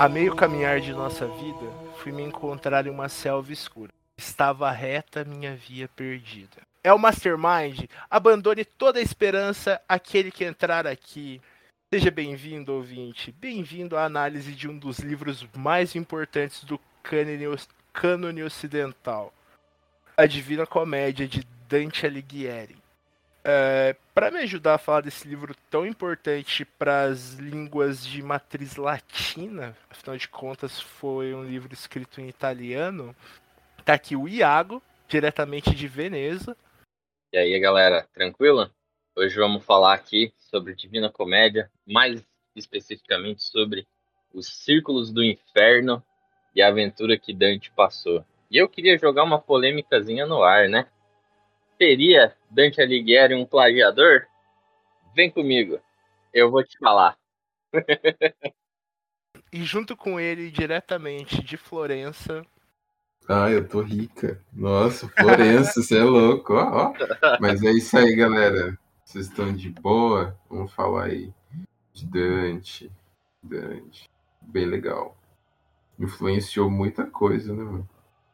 A meio caminhar de nossa vida, fui me encontrar em uma selva escura. Estava reta minha via perdida. É o Mastermind. Abandone toda a esperança aquele que entrar aqui. Seja bem-vindo, ouvinte. Bem-vindo à análise de um dos livros mais importantes do cânone ocidental. A Divina Comédia de Dante Alighieri. É, para me ajudar a falar desse livro tão importante para as línguas de matriz latina, afinal de contas foi um livro escrito em italiano, tá aqui o Iago, diretamente de Veneza. E aí, galera, tranquila? Hoje vamos falar aqui sobre Divina Comédia, mais especificamente sobre os Círculos do Inferno e a aventura que Dante passou. E eu queria jogar uma polêmicazinha no ar, né? Seria Dante Alighieri um plagiador? Vem comigo, eu vou te falar. e junto com ele, diretamente de Florença. Ah, eu tô rica. Nossa, Florença, você é louco. Ó, ó. Mas é isso aí, galera. Vocês estão de boa? Vamos falar aí de Dante. Dante. Bem legal. Influenciou muita coisa, né, mano?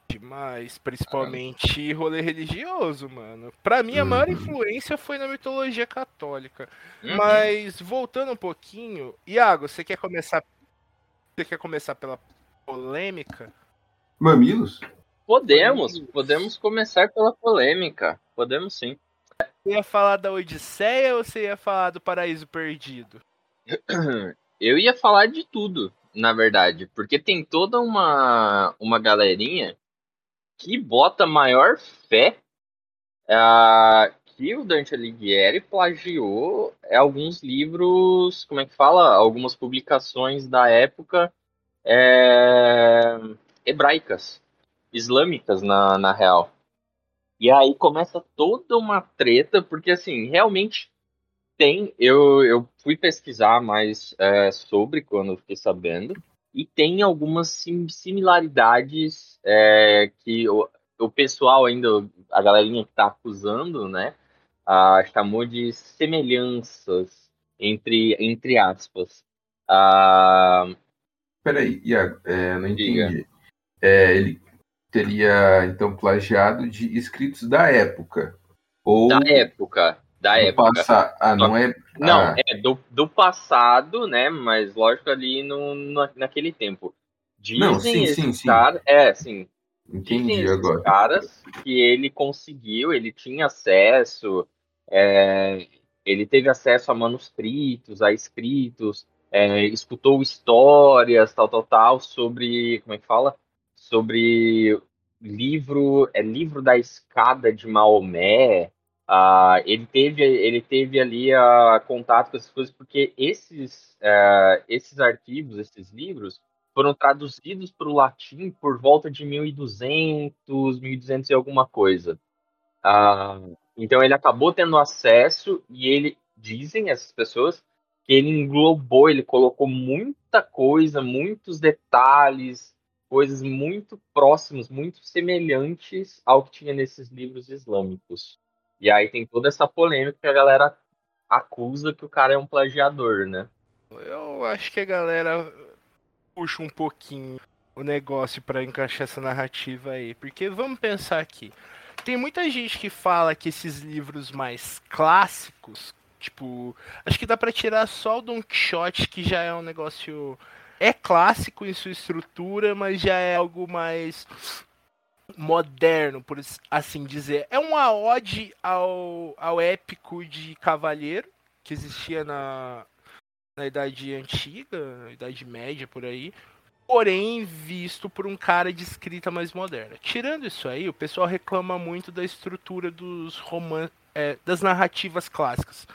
Demais, principalmente rolê religioso, mano. Pra mim, a maior uhum. influência foi na mitologia católica. Uhum. Mas, voltando um pouquinho, Iago, você quer começar. Você quer começar pela polêmica? Mamilos? Podemos, Mamilos. podemos começar pela polêmica. Podemos sim. Você ia falar da Odisseia ou você ia falar do Paraíso Perdido? Eu ia falar de tudo, na verdade, porque tem toda uma, uma galerinha que bota maior fé uh, que o Dante Alighieri plagiou alguns livros, como é que fala? Algumas publicações da época é, hebraicas, islâmicas, na, na real. E aí começa toda uma treta, porque assim, realmente tem. Eu, eu fui pesquisar mais é, sobre quando fiquei sabendo e tem algumas sim, similaridades é, que o, o, pessoal ainda, a galerinha que está acusando, né, a, chamou de semelhanças entre, entre aspas. Ah, Peraí, Iago, é, não entendi. É, ele teria, então, plagiado de escritos da época. Ou... Da época da época. Passa... Ah, não é. Não, ah. é do, do passado, né? Mas lógico ali no, no naquele tempo. Dizem não, sim, sim, sim. É, sim. Entendi agora. caras que ele conseguiu, ele tinha acesso, é, ele teve acesso a manuscritos, a escritos, é, escutou histórias, tal, tal, tal, sobre, como é que fala? Sobre livro, é livro da escada de Maomé, Uh, ele, teve, ele teve ali uh, contato com essas coisas porque esses, uh, esses arquivos, esses livros, foram traduzidos para o latim por volta de 1200, 1200 e alguma coisa. Uh, então ele acabou tendo acesso e ele, dizem essas pessoas, que ele englobou, ele colocou muita coisa, muitos detalhes, coisas muito próximas, muito semelhantes ao que tinha nesses livros islâmicos. E aí tem toda essa polêmica que a galera acusa que o cara é um plagiador, né? Eu acho que a galera puxa um pouquinho o negócio para encaixar essa narrativa aí. Porque vamos pensar aqui. Tem muita gente que fala que esses livros mais clássicos, tipo, acho que dá para tirar só o Don Quixote, que já é um negócio é clássico em sua estrutura, mas já é algo mais moderno, por assim dizer. É uma ode ao, ao épico de Cavalheiro, que existia na, na Idade Antiga, na Idade Média, por aí. Porém, visto por um cara de escrita mais moderna. Tirando isso aí, o pessoal reclama muito da estrutura dos roman é, das narrativas clássicas.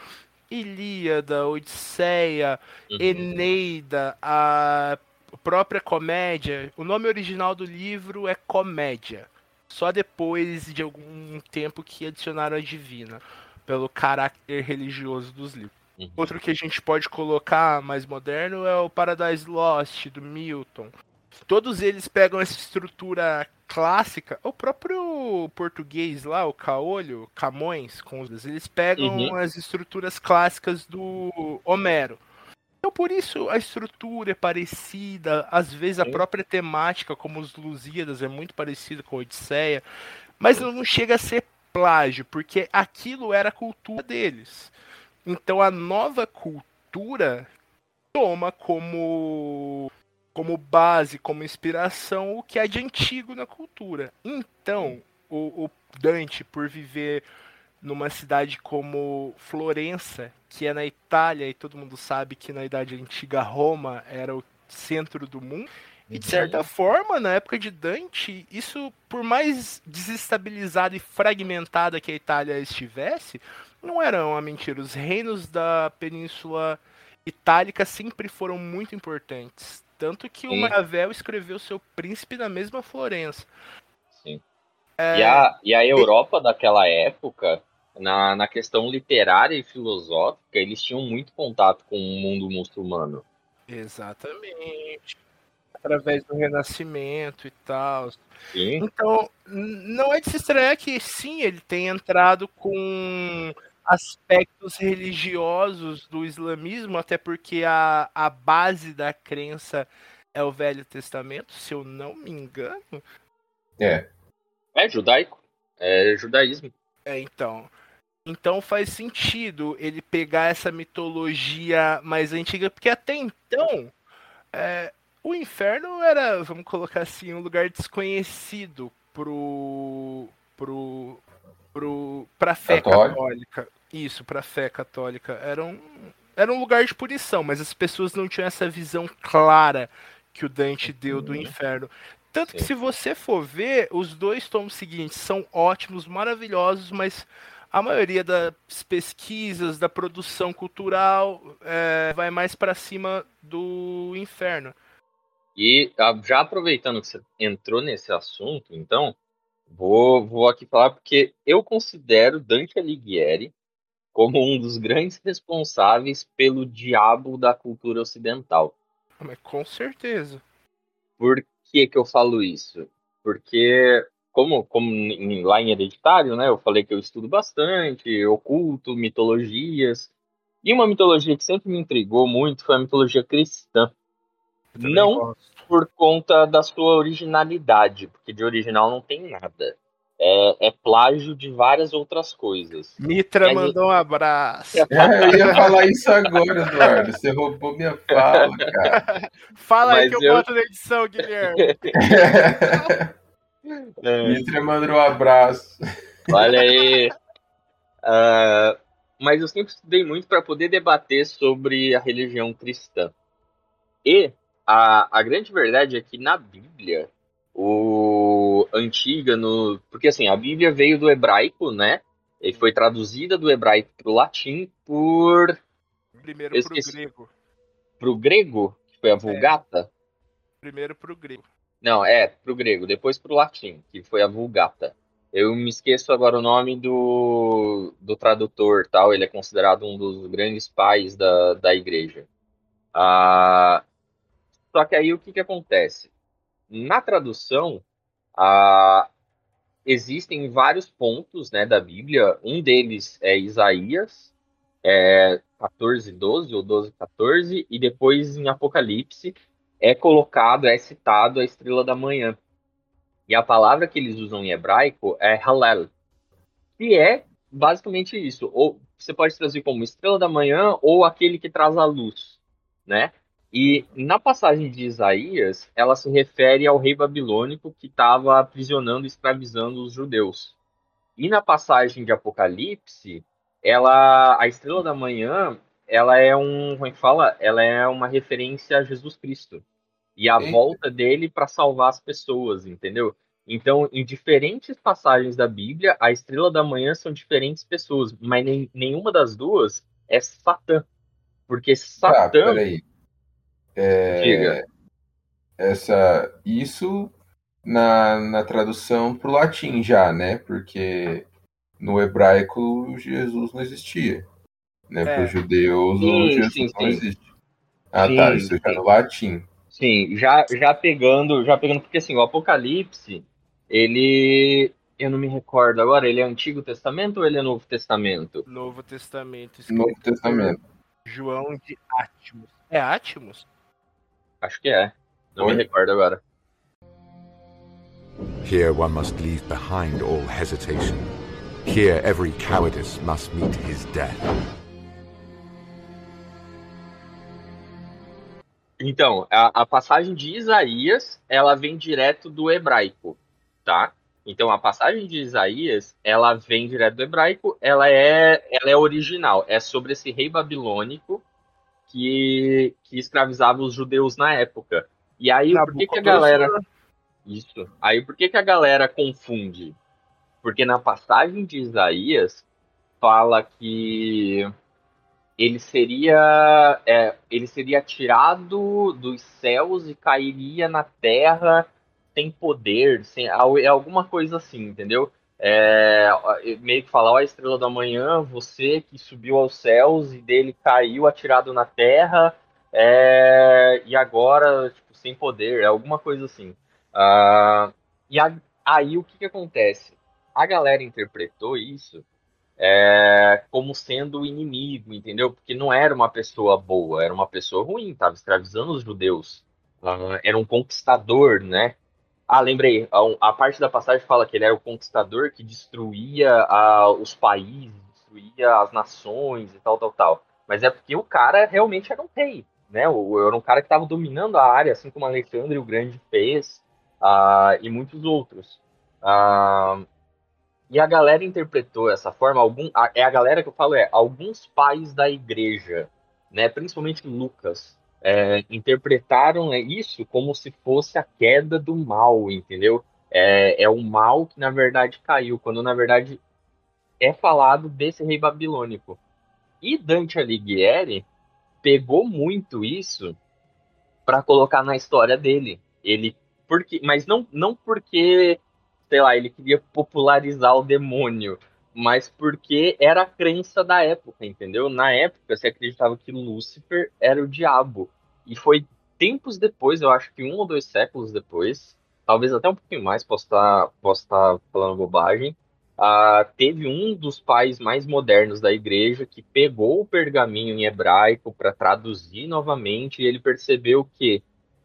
Ilíada, Odisseia, Uhum. Eneida, a própria comédia. O nome original do livro é Comédia. Só depois de algum tempo que adicionaram a Divina, pelo caráter religioso dos livros. Uhum. Outro que a gente pode colocar mais moderno é o Paradise Lost, do Milton. Todos eles pegam essa estrutura clássica. O próprio português lá, o Caolho, Camões, com os eles pegam Uhum. as estruturas clássicas do Homero. Então, por isso, a estrutura é parecida, às vezes a própria temática, como os Lusíadas, é muito parecida com a Odisseia, mas não chega a ser plágio, porque aquilo era a cultura deles. Então, a nova cultura toma como como base, como inspiração, o que é de antigo na cultura. Então, o, o Dante, por viver numa cidade como Florença, que é na Itália, e todo mundo sabe que na Idade Antiga Roma era o centro do mundo, e de certa forma, na época de Dante, isso, por mais desestabilizada e fragmentada que a Itália estivesse, não era uma mentira. Os reinos da Península Itálica sempre foram muito importantes. Tanto que o Sim. Maquiavel escreveu seu príncipe na mesma Florença. Sim. É, E, a, e a Europa daquela época, na, na questão literária e filosófica, eles tinham muito contato com o mundo muçulmano. Exatamente. Através do Renascimento e tal. Sim, Então, não é de se estranhar que sim, ele tem entrado com aspectos religiosos do islamismo, até porque a, a base da crença é o Velho Testamento, se eu não me engano. É. é judaico, é judaísmo. É, então. Então faz sentido ele pegar essa mitologia mais antiga, porque até então é, o inferno era, vamos colocar assim, um lugar desconhecido pro. pro. pro pra fé Católico. católica. Isso, pra fé católica. Era um, era um lugar de punição, mas as pessoas não tinham essa visão clara que o Dante deu do Uhum. inferno. Tanto que Sim. se você for ver, os dois tomos seguintes são ótimos, maravilhosos, mas a maioria das pesquisas, da produção cultural, é, vai mais pra cima do inferno. E ah, já aproveitando que você entrou nesse assunto, então, vou, vou aqui falar porque eu considero Dante Alighieri como um dos grandes responsáveis pelo diabo da cultura ocidental. Mas com certeza. Por que, que eu falo isso? Porque, como, como em- lá em Hereditário, né, eu falei que eu estudo bastante, oculto, mitologias. E uma mitologia que sempre me intrigou muito foi a mitologia cristã. Não gosto. por conta da sua originalidade, porque de original não tem nada. É, é plágio de várias outras coisas. Mitra Mas- mandou um abraço. É, eu ia falar isso agora, Eduardo. Você roubou minha fala, cara. Fala aí Mas que eu, eu- boto na edição, Guilherme. É, Mitra mandou um abraço. olha aí. Ah, mas eu sempre estudei muito para poder debater sobre a religião cristã. E a, a grande verdade é que na Bíblia, o antiga no, porque assim, a Bíblia veio do hebraico, né? E foi traduzida do hebraico para o latim por Primeiro pro esqueci. grego. pro grego, que foi a Vulgata. Primeiro pro grego. Não, é, pro grego, depois pro latim, que foi a Vulgata. Eu me esqueço agora o nome do, do tradutor, tal. Ele é considerado um dos grandes pais da, da igreja. Ah, só que aí o que, que acontece? Na tradução, ah, existem vários pontos né, da Bíblia. Um deles é Isaías, é 14, 12 ou 12, 14, e depois em Apocalipse é colocado, é citado a estrela da manhã. E a palavra que eles usam em hebraico é Hallel, que é basicamente isso. Ou você pode traduzir como estrela da manhã ou aquele que traz a luz, né? E na passagem de Isaías, ela se refere ao rei babilônico que estava aprisionando e escravizando os judeus. E na passagem de Apocalipse, ela, a estrela da manhã, ela é um, como é que fala? Ela é uma referência a Jesus Cristo e a Eita. volta dele para salvar as pessoas, entendeu? Então, em diferentes passagens da Bíblia, a estrela da manhã são diferentes pessoas, mas nem, nenhuma das duas é Satã. Porque Tá, Satã. peraí. É, Diga. essa, isso na, na tradução pro latim já, né? Porque no hebraico Jesus não existia. Né? É. Para os judeus, Sim, o Jesus sim, não sim. existe. Ah, Sim, tá. Isso já no latim. Sim, já, já pegando, já pegando, porque assim, o Apocalipse, ele. Eu não me recordo agora, ele é Antigo Testamento ou ele é Novo Testamento? Novo Testamento. escrito Novo Testamento. João de Atmos. É Atmos? Acho que é. Não me Oi? recordo agora. Here one must leave behind all hesitation. Here every cowardice must meet his death. Então, a, a passagem de Isaías, ela vem direto do hebraico, tá? Então, a passagem de Isaías, ela vem direto do hebraico, ela é, ela é original, é sobre esse rei babilônico que, que escravizava os judeus na época. E aí, por que, que a galera... Isso. Aí, por que, que a galera confunde? Porque na passagem de Isaías, fala que ele seria é, ele seria tirado dos céus e cairia na terra sem poder, sem é alguma coisa assim, entendeu? É, meio que falar, ó, estrela da manhã, você que subiu aos céus e dele caiu atirado na terra, é, e agora, tipo, sem poder, é alguma coisa assim. Ah, e a- aí o que, que acontece? A galera interpretou isso é, como sendo inimigo, entendeu? Porque não era uma pessoa boa, era uma pessoa ruim, estava escravizando os judeus. Ah, era um conquistador, né? Ah, lembrei, a, a parte da passagem fala que ele era o conquistador que destruía os países, destruía as nações e tal, tal, tal. Mas é porque o cara realmente era um rei, né? O- Era um cara que estava dominando a área, assim como Alexandre o Grande fez, ah, e muitos outros. Ah, e a galera interpretou essa forma, algum, a- é a galera que eu falo, é alguns pais da igreja, né, principalmente Lucas, é, interpretaram é, isso como se fosse a queda do mal, entendeu? É, é o mal que na verdade caiu, quando na verdade é falado desse rei babilônico. E Dante Alighieri pegou muito isso para colocar na história dele. Ele porque, mas não não porque sei lá, ele queria popularizar o demônio, mas porque era a crença da época, entendeu? Na época se acreditava que Lúcifer era o diabo. E foi tempos depois, eu acho que um ou dois séculos depois, talvez até um pouquinho mais, posso estar posso estar falando bobagem, ah, teve um dos pais mais modernos da igreja que pegou o pergaminho em hebraico para traduzir novamente e ele percebeu que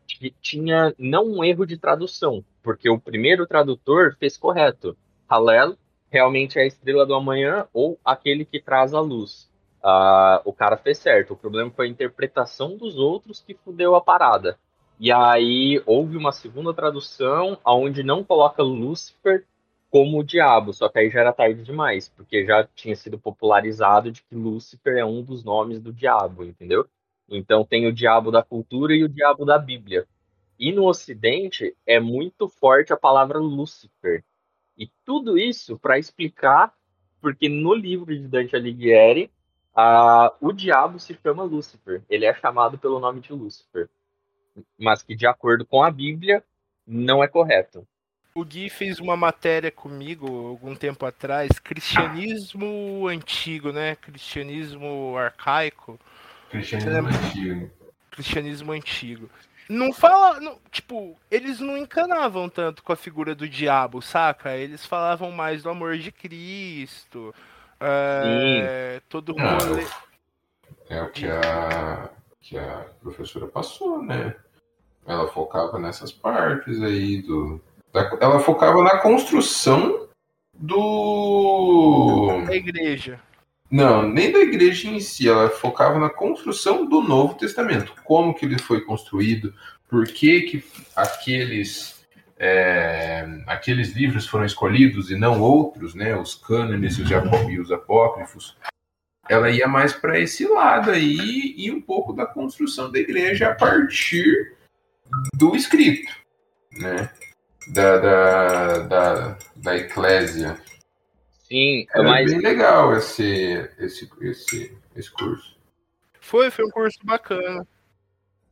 t- tinha não um erro de tradução, porque o primeiro tradutor fez correto. Halel realmente é a estrela do amanhã ou aquele que traz a luz. Ah, o cara fez certo. O problema foi a interpretação dos outros que fudeu a parada. E aí houve uma segunda tradução onde não coloca Lúcifer como o diabo, só que aí já era tarde demais, porque já tinha sido popularizado de que Lúcifer é um dos nomes do diabo, entendeu? Então tem o diabo da cultura e o diabo da Bíblia. E no Ocidente é muito forte a palavra Lúcifer. E tudo isso para explicar porque no livro de Dante Alighieri, o diabo se chama Lúcifer. Ele é chamado pelo nome de Lúcifer. Mas que, de acordo com a Bíblia, não é correto. O Gui fez uma matéria comigo algum tempo atrás, cristianismo antigo, né? Cristianismo arcaico, Cristianismo antigo. cristianismo antigo. Não fala, não- tipo, eles não encanavam tanto com a figura do diabo, saca? Eles falavam mais do amor de Cristo. é, todo o Ah. É o que a, que a professora passou, né? Ela focava nessas partes aí do. da- ela focava na construção do. da igreja. Não, nem da igreja em si, ela focava na construção do Novo Testamento. Como que ele foi construído, por que, que aqueles, é, aqueles livros foram escolhidos e não outros, né? Os cânones os e os apócrifos. Ela ia mais para esse lado aí e um pouco da construção da igreja a partir do escrito, né? da, da, da, da eclésia. Sim, Era mas bem legal esse, esse, esse, esse curso. Foi, foi um curso bacana.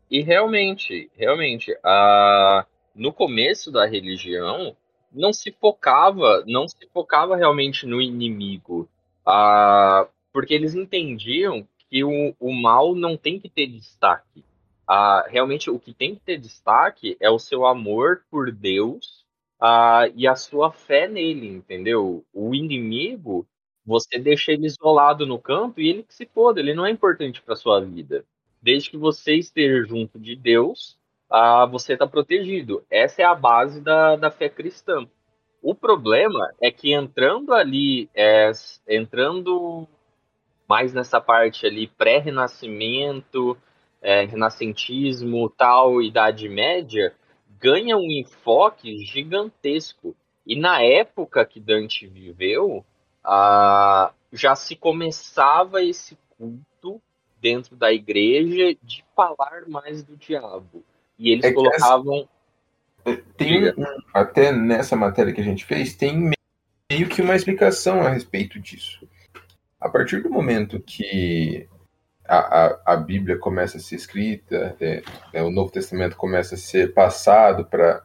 E realmente, realmente, a... no começo da religião, não se focava, não se focava realmente no inimigo, a... porque eles entendiam que o, o mal não tem que ter destaque. A... realmente, o que tem que ter destaque é o seu amor por Deus a... e a sua fé nele, entendeu? O inimigo, você deixa ele isolado no canto e ele que se foda, ele não é importante para sua vida desde que você esteja junto de Deus, ah, você está protegido. Essa é a base da, da fé cristã. O problema é que entrando ali, é, entrando mais nessa parte ali pré-renascimento, é, renascentismo, tal, Idade Média, ganha um enfoque gigantesco. E na época que Dante viveu, ah, já se começava esse culto dentro da igreja de falar mais do diabo. E eles É colocavam. Tem um- até nessa matéria que a gente fez, tem meio que uma explicação a respeito disso. A partir do momento que a, a, a Bíblia começa a ser escrita, é, é, o Novo Testamento começa a ser passado para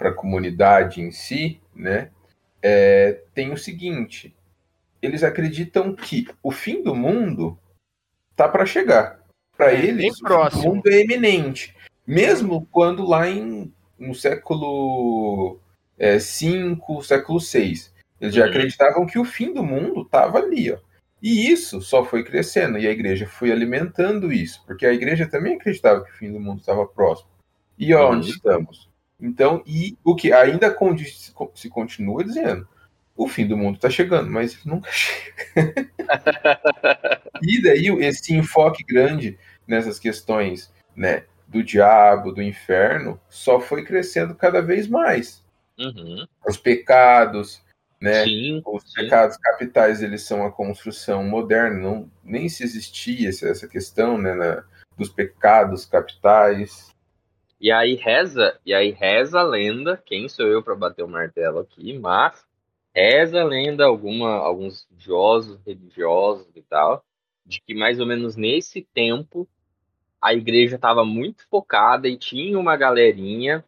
a comunidade em si, né? é, tem o seguinte: eles acreditam que o fim do mundo tá para chegar. Para É, eles, o mundo é eminente. Mesmo quando lá em, no século V, século VI, eles já Uhum. acreditavam que o fim do mundo estava ali. Ó. E isso só foi crescendo, e a igreja foi alimentando isso, porque a igreja também acreditava que o fim do mundo estava próximo. E onde Uhum. estamos? Então, e o que ainda condiz- se continua dizendo, o fim do mundo está chegando, mas nunca chega. e daí esse enfoque grande nessas questões, né, do diabo, do inferno, só foi crescendo cada vez mais. Uhum. Os pecados, né, Sim, os sim. pecados capitais eles são a construção moderna, não, nem se existia essa, essa questão né, na- dos pecados capitais. E aí reza, e aí reza a lenda, quem sou eu para bater o martelo aqui, mas reza a lenda alguma, alguns estudiosos, religiosos e tal, de que mais ou menos nesse tempo a igreja estava muito focada e tinha uma galerinha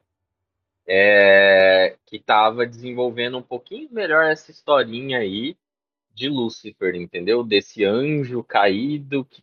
é, que estava desenvolvendo um pouquinho melhor essa historinha aí de Lúcifer, entendeu? Desse anjo caído que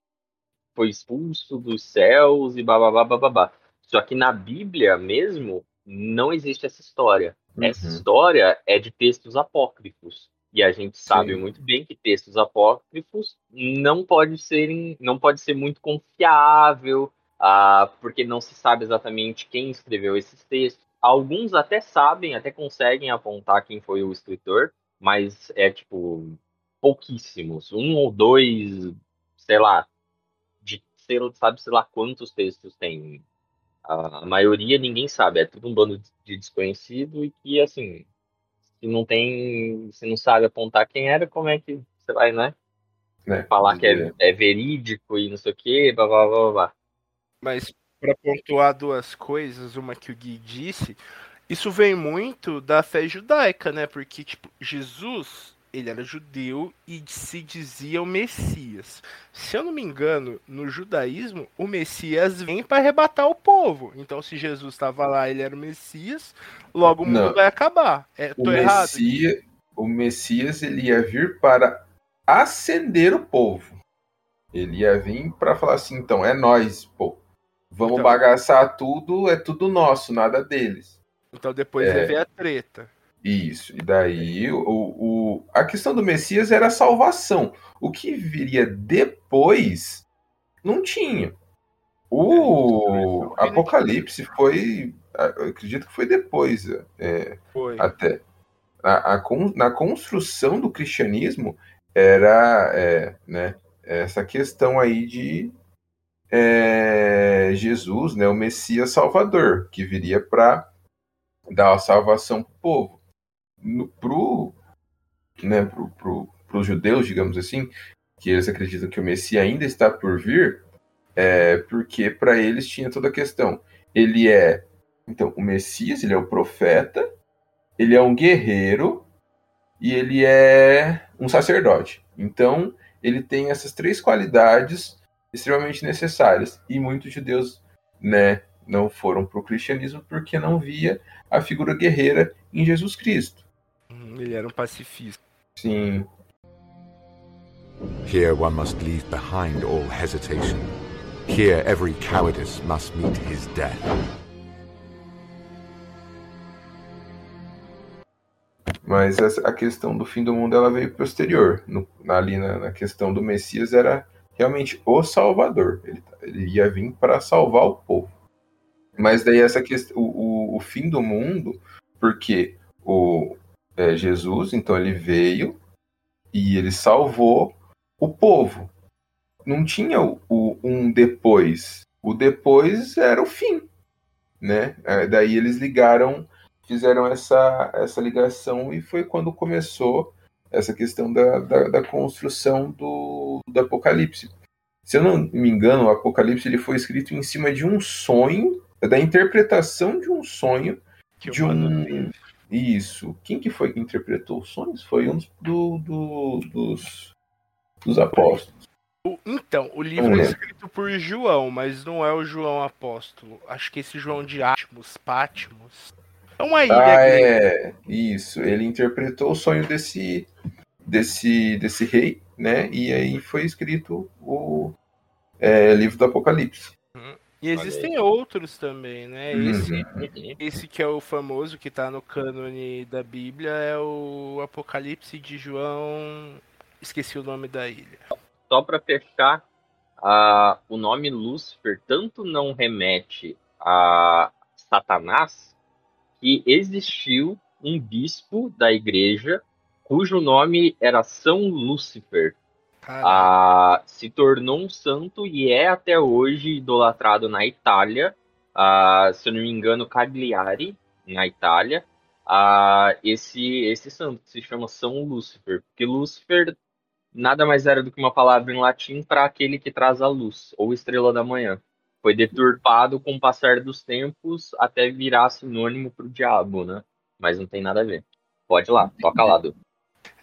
foi expulso dos céus e bababá, bababá. Só que na Bíblia mesmo não existe essa história. Essa Uhum. história é de textos apócrifos. E a gente sabe Sim. muito bem que textos apócrifos não pode ser, não pode ser muito confiável, ah, porque não se sabe exatamente quem escreveu esses textos. Alguns até sabem, até conseguem apontar quem foi o escritor, mas é tipo pouquíssimos, um ou dois, sei lá, de sei, sabe sei lá quantos textos tem. A, a maioria ninguém sabe, é tudo um bando de desconhecido e que assim, se não tem, se não sabe apontar quem era, como é que você vai, né? Né, Falar que é, dizer. é verídico e não sei o que, blá blá blá blá. blá. Mas para pontuar duas coisas, uma que o Gui disse, isso vem muito da fé judaica, né? Porque tipo, Jesus, ele era judeu e se dizia o Messias. Se eu não me engano, no judaísmo, o Messias vem para arrebatar o povo. Então, se Jesus estava lá, ele era o Messias, logo o mundo Não. vai acabar. É, O tô errado? Messias, o Messias ele ia vir para acender o povo. Ele ia vir para falar assim, então é nós, pô. Vamos Então. bagaçar tudo, é tudo nosso, nada deles. Então depois É. ver a treta. Isso. E daí o, o, a questão do Messias era a salvação. O que viria depois não tinha. O É, Apocalipse foi, eu acredito que foi depois, é, Foi. até. A, a na construção do cristianismo era é, né, essa questão aí de é, Jesus, né, o Messias Salvador, que viria para dar a salvação para o povo. Pro, né, pro, pro, pros judeus, digamos assim, que eles acreditam que o Messias ainda está por vir, é, porque para eles tinha toda a questão. Ele é Então, o Messias, ele é o profeta, ele é um guerreiro e ele é um sacerdote. Então, ele tem essas três qualidades extremamente necessárias. E muitos judeus, né, não foram para o cristianismo porque não via a figura guerreira em Jesus Cristo. Hum, Ele era um pacifista. Sim. Here one must leave behind all hesitation. Here every cowardice must meet his death. Mas a questão do fim do mundo ela veio posterior. No, ali na, na questão do Messias era realmente o Salvador. Ele, ele ia vir para salvar o povo. Mas daí essa questão, o, o, o fim do mundo, porque o é, Jesus, então ele veio e ele salvou o povo. Não tinha o, o- um depois. O depois era o fim, né? É, daí eles ligaram fizeram essa, essa ligação e foi quando começou essa questão da, da, da construção do, do Apocalipse. Se eu não me engano, o Apocalipse ele foi escrito em cima de um sonho, da interpretação de um sonho Que de um. Isso. Quem que foi que interpretou os sonhos? Foi um dos, do, do- dos, dos apóstolos. Então, o livro é escrito por João, mas não é o João apóstolo. Acho que esse João de Atmos, Patmos. É uma ilha Ah, é. Isso. Ele interpretou o sonho desse, desse, desse rei, né? E aí foi escrito o é, livro do Apocalipse. E existem outros também, né? Esse, Uhum. esse que é o famoso, que tá no cânone da Bíblia, é o Apocalipse de João. Esqueci o nome da ilha. Só para fechar, ah, o nome Lúcifer tanto não remete a Satanás que existiu um bispo da igreja cujo nome era São Lúcifer. Ah, se tornou um santo e é até hoje idolatrado na Itália. Ah, se eu não me engano, Cagliari, na Itália. Ah, esse, esse santo se chama São Lúcifer, porque Lúcifer nada mais era do que uma palavra em latim para aquele que traz a luz, ou estrela da manhã. Foi deturpado com o passar dos tempos até virar sinônimo para o diabo, né? Mas não tem nada a ver. Pode ir lá, toca lá, Du.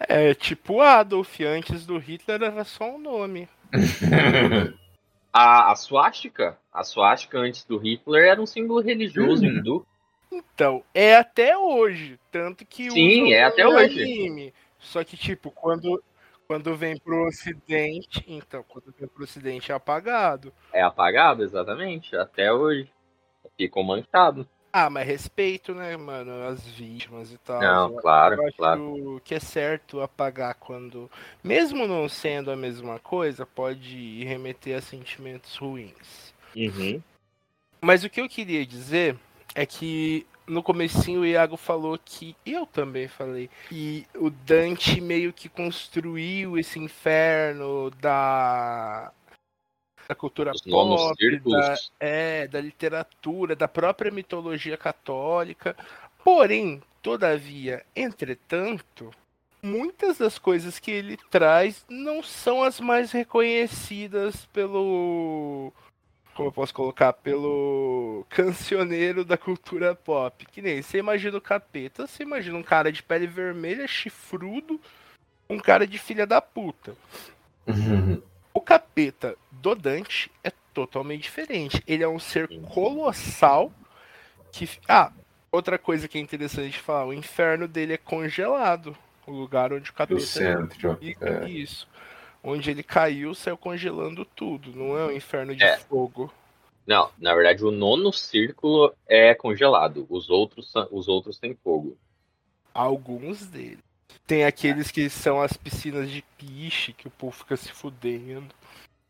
É tipo Adolf, antes do Hitler era só um nome. A, a suástica, a suástica antes do Hitler era um símbolo religioso Uhum. hindu. Então, é até hoje. Tanto que Sim, é até hoje. anime. Só que, tipo, quando, quando vem pro ocidente. Então, quando vem pro ocidente é apagado. É apagado, exatamente, até hoje. Ficou manchado. Ah, mas respeito, né, mano? As vítimas e tal. Não, Eu- claro, eu acho claro. que é certo apagar quando. Mesmo não sendo a mesma coisa, pode remeter a sentimentos ruins. Uhum. Mas o que eu queria dizer é que no comecinho o Iago falou que e eu também falei que o Dante meio que construiu esse inferno da da cultura Os pop, da, é, da literatura, da própria mitologia católica. Porém, todavia, entretanto, muitas das coisas que ele traz não são as mais reconhecidas pelo como eu posso colocar, pelo cancioneiro da cultura pop. Que nem você imagina o capeta, você imagina um cara de pele vermelha, chifrudo, um cara de filha da puta. O capeta do Dante é totalmente diferente. Ele é um ser colossal que. Ah, outra coisa que é interessante falar: o inferno dele é congelado. O lugar onde o Do capeta centro. fica. É. Isso. Onde ele caiu, saiu congelando tudo. Não é um inferno de É. fogo. Não, na verdade o nono círculo é congelado. Os outros, os outros têm fogo. Alguns deles. Tem aqueles que são as piscinas de piche, que o povo fica se fudendo.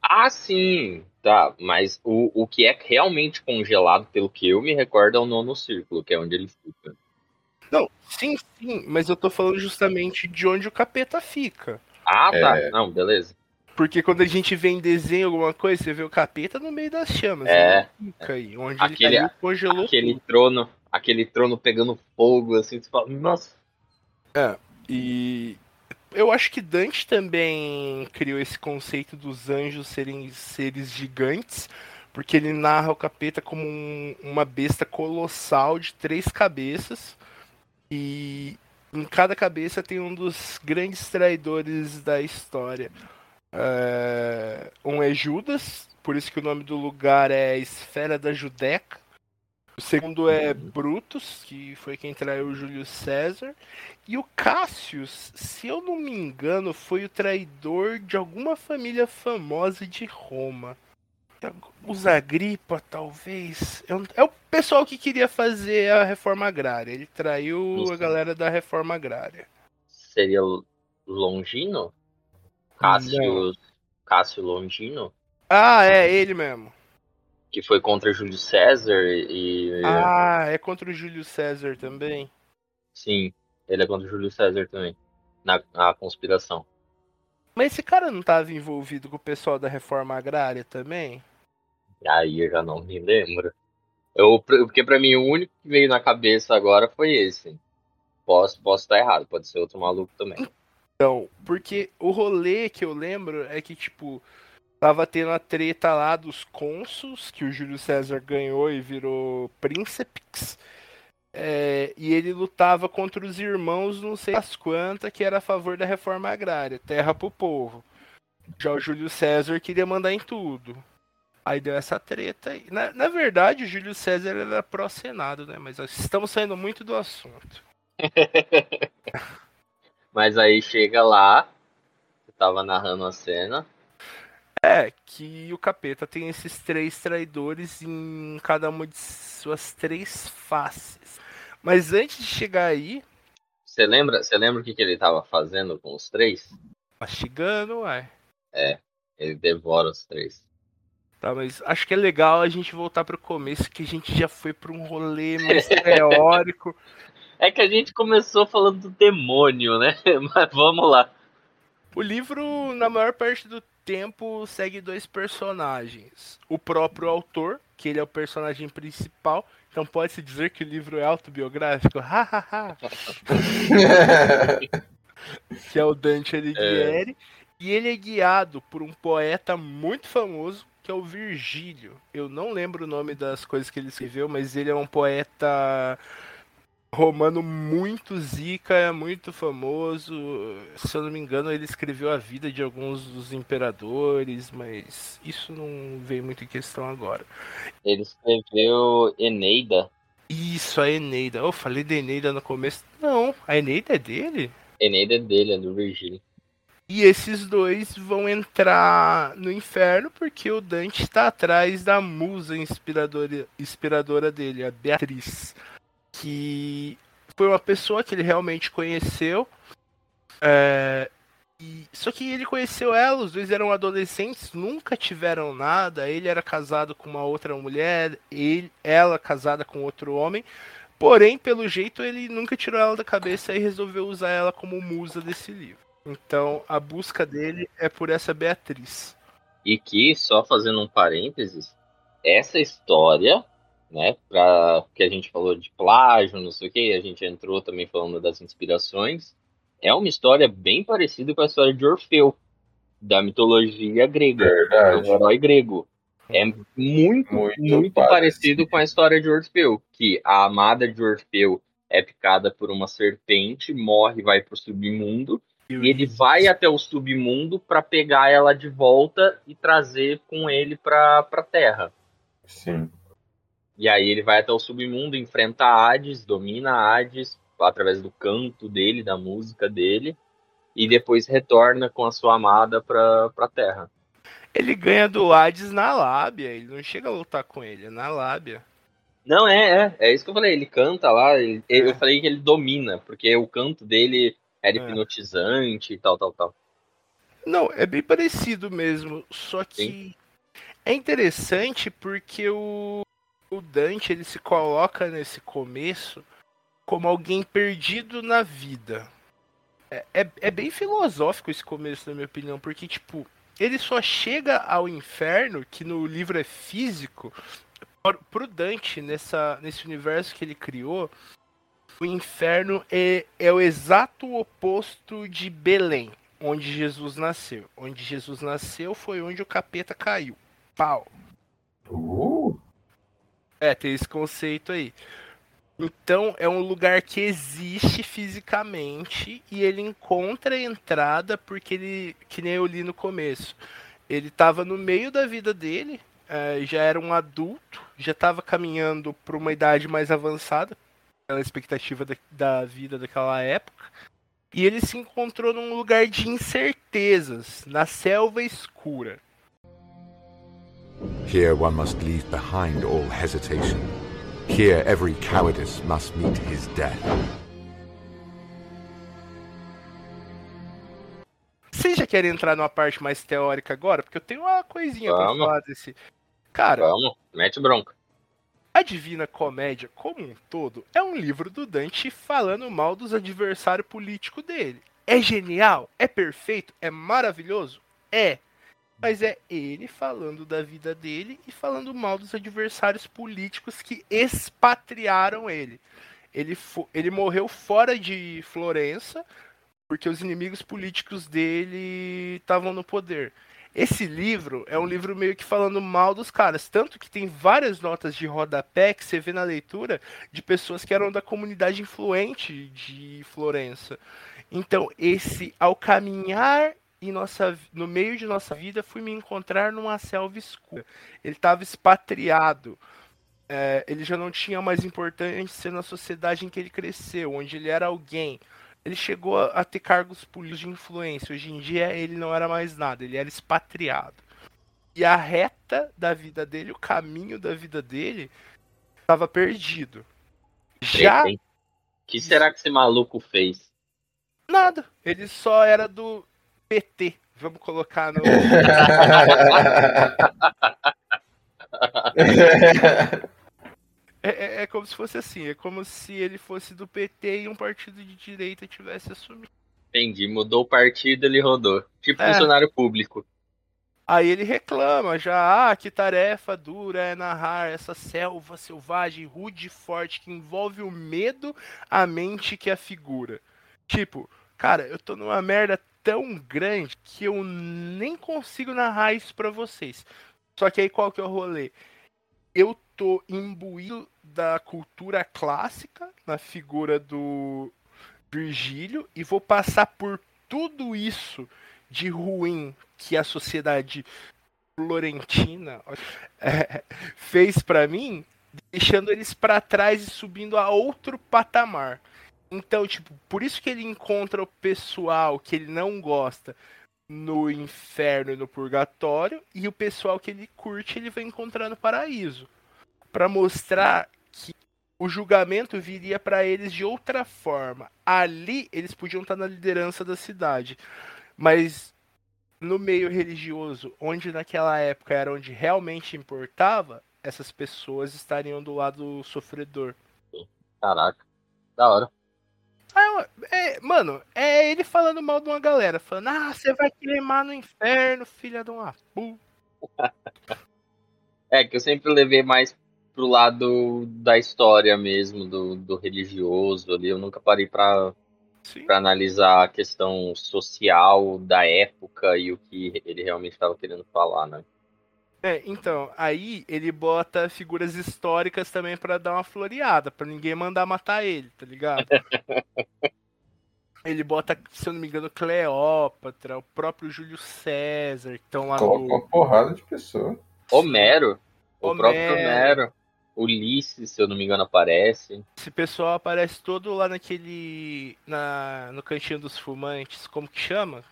Ah, sim, tá. Mas o, o que é realmente congelado, pelo que eu me recordo, é o nono círculo, que é onde ele fica. Não, sim, sim, mas eu tô falando justamente de onde o capeta fica. Ah, tá. É. Não, beleza. Porque quando a gente vê em desenho alguma coisa, você vê o capeta no meio das chamas. É. Ele fica aí. Onde Aquele- ele caiu, congelou Aquele tudo. trono, aquele trono pegando fogo, assim, você fala, nossa. E eu acho que Dante também criou esse conceito dos anjos serem seres gigantes, Porque ele narra o capeta como um- uma besta colossal de três cabeças. E em cada cabeça tem um dos grandes traidores da história. É, um é Judas, por isso que o nome do lugar é Esfera da Judeca. O segundo é Brutus, que foi quem traiu o Júlio César. E o Cassius, se eu não me engano, foi o traidor de alguma família famosa de Roma. Os Agripa, talvez. É o pessoal que queria fazer a reforma agrária. Ele traiu a galera da reforma agrária. Seria Longino? Cássio, Cássio Longino? Ah, é ele mesmo. Que foi contra Júlio César e. Ah, é contra o Júlio César também. Sim, ele é contra Júlio César também. Na, na conspiração. Mas esse cara não estava envolvido com o pessoal da reforma agrária também? Aí eu já não me lembro. Eu, porque pra mim o único que veio na cabeça agora foi esse. Posso, posso estar errado, pode ser outro maluco também. Então, porque o rolê que eu lembro é que, tipo, tava tendo a treta lá dos cônsuls, que o Júlio César ganhou e virou príncipes. É, e ele lutava contra os irmãos, não sei as quantas, que era a favor da reforma agrária, terra pro povo. Já o Júlio César queria mandar em tudo. Aí deu essa treta aí. Na, na verdade, o Júlio César era pró-senado, né? Mas estamos saindo muito do assunto. Mas aí chega lá, eu tava narrando a cena. É, que o capeta tem esses três traidores em cada uma de suas três faces. Mas antes de chegar aí, Você lembra, você lembra o que, que ele tava fazendo com os três? mastigando, ué. Ele devora os três. Tá, mas acho que é legal a gente voltar pro começo, que a gente já foi pra um rolê mais teórico. É que a gente começou falando do demônio, né? Mas vamos lá. O livro, na maior parte do tempo, segue dois personagens. O próprio autor, que ele é o personagem principal. Então pode-se dizer que o livro é autobiográfico. Que é o Dante Alighieri, e ele é guiado por um poeta muito famoso, que é o Virgílio. Eu não lembro o nome das coisas que ele escreveu, mas ele é um poeta romano muito zica, muito famoso. Se eu não me engano, ele escreveu a vida de alguns dos imperadores, mas isso não veio muito em questão agora. Ele escreveu Eneida. Isso, a Eneida. Eu falei da Eneida no começo. Não, a Eneida é dele? Eneida é dele, é do Virgílio. E esses dois vão entrar no inferno porque o Dante está atrás da musa inspiradora, inspiradora dele, a Beatriz. Que foi uma pessoa que ele realmente conheceu. é, e- só que ele conheceu ela, os dois eram adolescentes, nunca tiveram nada. Ele era casado com uma outra mulher, ele, ela casada com outro homem. Porém, pelo jeito, ele nunca tirou ela da cabeça e resolveu usar ela como musa desse livro. Então, a busca dele é por essa Beatriz. E que, só fazendo um parênteses, essa história, né, pra, que a gente falou de plágio, não sei o que, a gente entrou também falando das inspirações, é uma história bem parecida com a história de Orfeu, da mitologia grega, Verdade. do herói grego. É muito, muito, Muito parecido. parecido. com a história de Orfeu, que a amada de Orfeu é picada por uma serpente, morre e vai pro submundo, e ele vai até o submundo para pegar ela de volta e trazer com ele pra, pra terra. Sim. E aí ele vai até o submundo, enfrenta Hades, domina Hades através do canto dele, da música dele, e depois retorna com a sua amada pra, pra terra. Ele ganha do Hades na lábia, ele não chega a lutar com ele, é na lábia. Não, é, é, é isso que eu falei, ele canta lá, ele- É. eu falei que ele domina, porque o canto dele era É. hipnotizante e tal, tal, tal. Não, é bem parecido mesmo, só que é interessante porque o, o Dante ele se coloca nesse começo como alguém perdido na vida. É, é, é bem filosófico esse começo, na minha opinião, porque, tipo, ele só chega ao inferno, que no livro é físico, pro- Dante, nessa, nesse universo que ele criou, o inferno é, é o exato oposto de Belém, onde Jesus nasceu. Onde Jesus nasceu foi onde o capeta caiu. Pau. Uh, É, tem esse conceito aí. Então é um lugar que existe fisicamente e ele encontra a entrada porque ele, que nem eu li no começo, ele estava no meio da vida dele, eh, já era um adulto, já estava caminhando para uma idade mais avançada, pela expectativa da, da vida daquela época, e ele se encontrou num lugar de incertezas, na selva escura. Here one must leave behind all hesitation. Here every cowardice must meet his death. Vocês já querem entrar numa parte mais teórica agora? Porque eu tenho uma coisinha pra Vamos. falar desse. Cara, Vamos, mete bronca. a Divina Comédia, como um todo, é um livro do Dante falando mal dos adversários políticos dele. É genial? É perfeito? É maravilhoso? É. Mas é ele falando da vida dele e falando mal dos adversários políticos que expatriaram ele. Ele, ele morreu fora de Florença porque os inimigos políticos dele estavam no poder. Esse livro é um livro meio que falando mal dos caras, tanto que tem várias notas de rodapé que você vê na leitura de pessoas que eram da comunidade influente de Florença. Então, esse ao caminhar em nossa, no meio de nossa vida, fui me encontrar numa selva escura. Ele estava expatriado. É, ele já não tinha mais importância na sociedade em que ele cresceu, onde ele era alguém. Ele chegou a, a ter cargos políticos de influência. Hoje em dia ele não era mais nada, ele era expatriado. E a reta da vida dele, o caminho da vida dele, estava perdido. Já? O que será que esse maluco fez? nada. Ele só era do PT. Vamos colocar no. É, é- é como se fosse assim, é como se ele fosse do PT e um partido de direita tivesse assumido. Entendi, mudou o partido, ele rodou. Tipo É. funcionário público. Aí ele reclama já, ah, que tarefa dura é narrar essa selva selvagem, rude e forte que envolve o medo, a mente que a figura. Tipo, cara, eu tô numa merda tão grande que eu nem consigo narrar isso pra vocês. Só que aí qual que é o rolê? Eu tô imbuído da cultura clássica na figura do Virgílio e vou passar por tudo isso de ruim que a sociedade florentina é, fez pra mim, deixando eles pra trás e subindo a outro patamar. Então, tipo, por isso que ele encontra o pessoal que ele não gosta no inferno e no purgatório e o pessoal que ele curte ele vai encontrar no paraíso, Pra mostrar que o julgamento viria pra eles de outra forma. Ali eles podiam estar na liderança da cidade, mas no meio religioso, onde naquela época era onde realmente importava, essas pessoas estariam do lado sofredor. Caraca. Da hora. Ah, é, mano, é ele falando mal de uma galera, falando, ah, você vai queimar no inferno, filha de uma puta. É que eu sempre levei mais pro lado da história mesmo, do, do religioso ali. Eu nunca parei pra, Sim. pra analisar a questão social da época e o que ele realmente estava querendo falar, né? É, então, aí ele bota figuras históricas também pra dar uma floreada, pra ninguém mandar matar ele, tá ligado? ele bota, se eu não me engano, Cleópatra, o próprio Júlio César, que estão lá Coloca no. uma porrada de pessoa. Homero, o Homero. próprio Homero. Ulisses, se eu não me engano, aparece. Esse pessoal aparece todo lá naquele. Na, no cantinho dos fumantes, como que chama?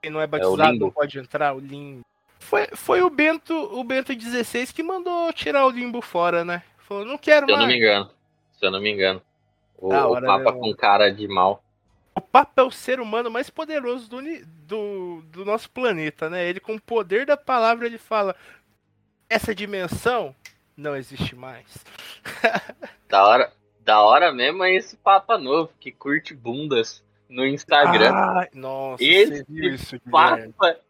Quem não é batizado limbo. não pode entrar, o limbo. Foi, foi o Bento o Bento XVI que mandou tirar o limbo fora, né? Falou, não quero Se eu não mais. me engano. Se eu não me engano. O, Da o Papa né, com cara de mal. O Papa é o ser humano mais poderoso do, do, do nosso planeta, né? Ele, com o poder da palavra, ele fala: essa dimensão não existe mais. Da hora, da hora mesmo é esse Papa novo que curte bundas no Instagram. Ai, nossa, Esse você viu isso, Guilherme? Papa,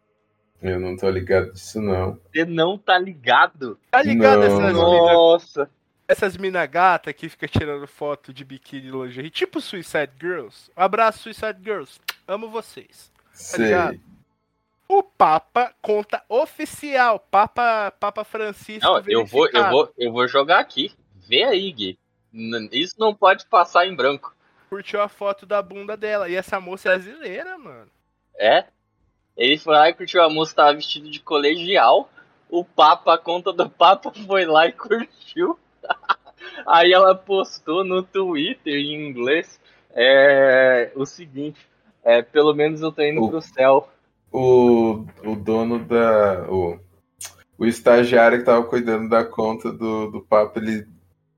Eu não tô ligado disso, não. você não tá ligado? Tá ligado Não, essas não. mina, Nossa. essas mina gata que fica tirando foto de biquíni e lingerie, tipo Suicide Girls? Um abraço, Suicide Girls. Amo vocês. Sei. ligado? O Papa conta oficial. Papa, Papa Francisco. Não, eu vou, eu, vou, eu vou jogar aqui. Vê aí, Gui. Isso não pode passar em branco. Curtiu a foto da bunda dela. E essa moça é brasileira, mano. É? Ele foi lá e curtiu a moça, tava vestido de colegial. O Papa, a conta do Papa foi lá e curtiu. Aí ela postou no Twitter em inglês é, o seguinte: é, pelo menos eu tô indo O- pro céu. O, o dono da. O, o estagiário que tava cuidando da conta do, do papo, ele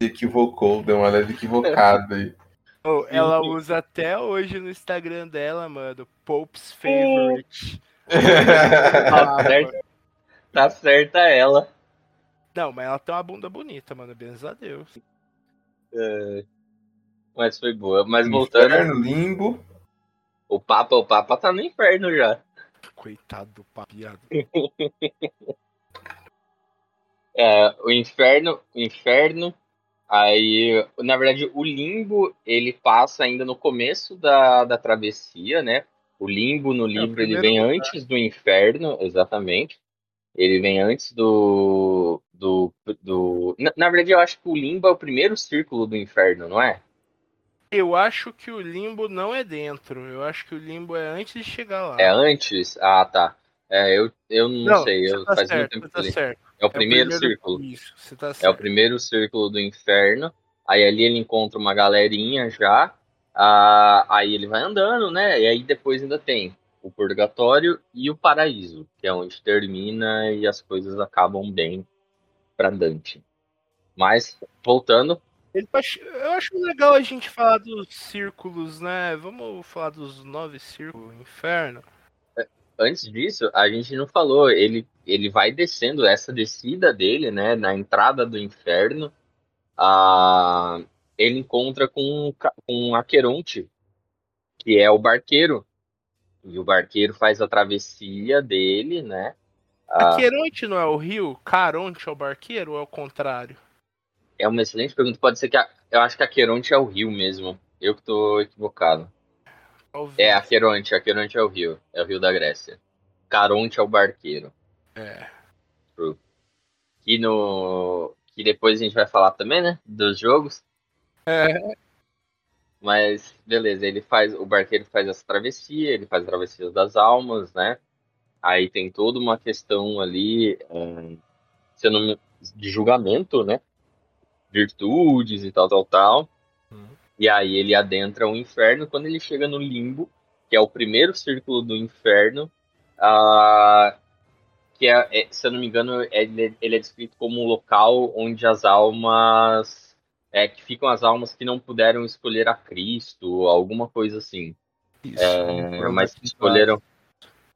se equivocou, deu uma leve equivocada aí. Oh, ela usa até hoje no Instagram dela, mano. Pope's Favorite. Tá certo, tá certa ela. Não, mas ela tem uma bunda bonita, mano. Graças a Deus. É, mas foi boa. Mas voltando, Inferno, limbo. o Papa, o Papa tá no inferno já. Coitado do papiado. É, o inferno, o inferno. Aí, na verdade, o limbo ele passa ainda no começo da, da travessia, né? O limbo no livro ele primeiro vem lugar. antes do inferno, exatamente. Ele vem antes do. do, do... Na, na verdade, eu acho que o limbo é o primeiro círculo do inferno, não é? Eu acho que o limbo não é dentro. Eu acho que o limbo é antes de chegar lá. É antes? Ah, tá. É, eu, eu não, sei, você eu, tá faz muito certo, tempo que eu tá li. certo. É o primeiro círculo. Isso, tá É o primeiro círculo do inferno. Aí ali ele encontra uma galerinha já. Ah, aí ele vai andando, né? E aí depois ainda tem o purgatório e o paraíso, que é onde termina e as coisas acabam bem pra Dante. Mas, voltando, Eu acho- Eu acho legal a gente falar dos círculos, né? Vamos falar dos nove círculos do inferno. antes disso, a gente não falou, ele, ele vai descendo essa descida dele, né? Na entrada do inferno. Ah, ele encontra com, com Aqueronte, que é o barqueiro. E o barqueiro faz a travessia dele, né? Aqueronte não é o rio? Caronte é o barqueiro ou é o contrário? é uma excelente pergunta. Pode ser que a- eu acho que Aqueronte é o rio mesmo. Eu que tô equivocado. Talvez. É, Aqueronte, Aqueronte é o rio. É o rio da Grécia. Caronte é o barqueiro. É. Que no. Que depois a gente vai falar também, né? Dos jogos. É. Mas, beleza, ele faz. O barqueiro faz essa travessia, ele faz a travessia das almas, né? Aí tem toda uma questão ali, se eu não me- de julgamento, né? Virtudes e tal, tal, tal. Uhum. E aí ele adentra o inferno quando ele chega no limbo, que é o primeiro círculo do inferno. ah, que é, é, se eu não me engano, ele, ele é descrito como um local onde as almas. É, que ficam as almas que não puderam escolher a Cristo, alguma coisa assim. Isso. É, mas que escolheram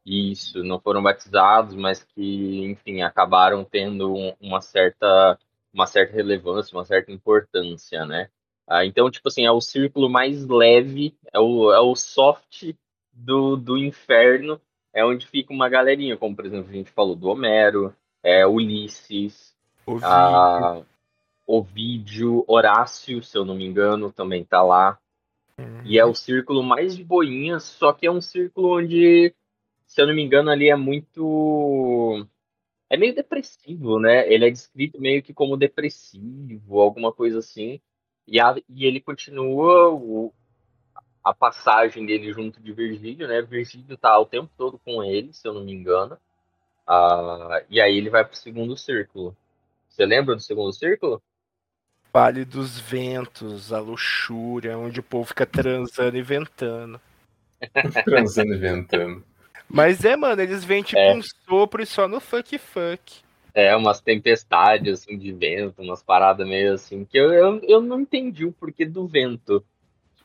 isso, não foram batizados, mas que, enfim, acabaram tendo um- uma certa uma certa relevância, uma certa importância, né? Ah, então, tipo assim, é o círculo mais leve, é o, é o soft do, do inferno, é onde fica uma galerinha, como por exemplo a gente falou do Homero, é, Ulisses, Ovídio. ah, Ovídio, Horácio, se eu não me engano, também tá lá. Uhum. E é o círculo mais de boinha, só que é um círculo onde, se eu não me engano, ali é muito. É meio depressivo, né? Ele é descrito meio que como depressivo, alguma coisa assim. E, a- e ele continua o- a passagem dele junto de Virgílio, né? Virgílio tá o tempo todo com ele, se eu não me engano. Ah, e aí ele vai pro segundo círculo. Você lembra do segundo círculo? Vale dos ventos, a luxúria, onde o povo fica transando e ventando. Transando e ventando. Mas é, mano, eles vêm tipo É. um sopro e só no fuck fuck. É, umas tempestades, assim, de vento, umas paradas meio assim, que eu, eu, eu não entendi o porquê do vento.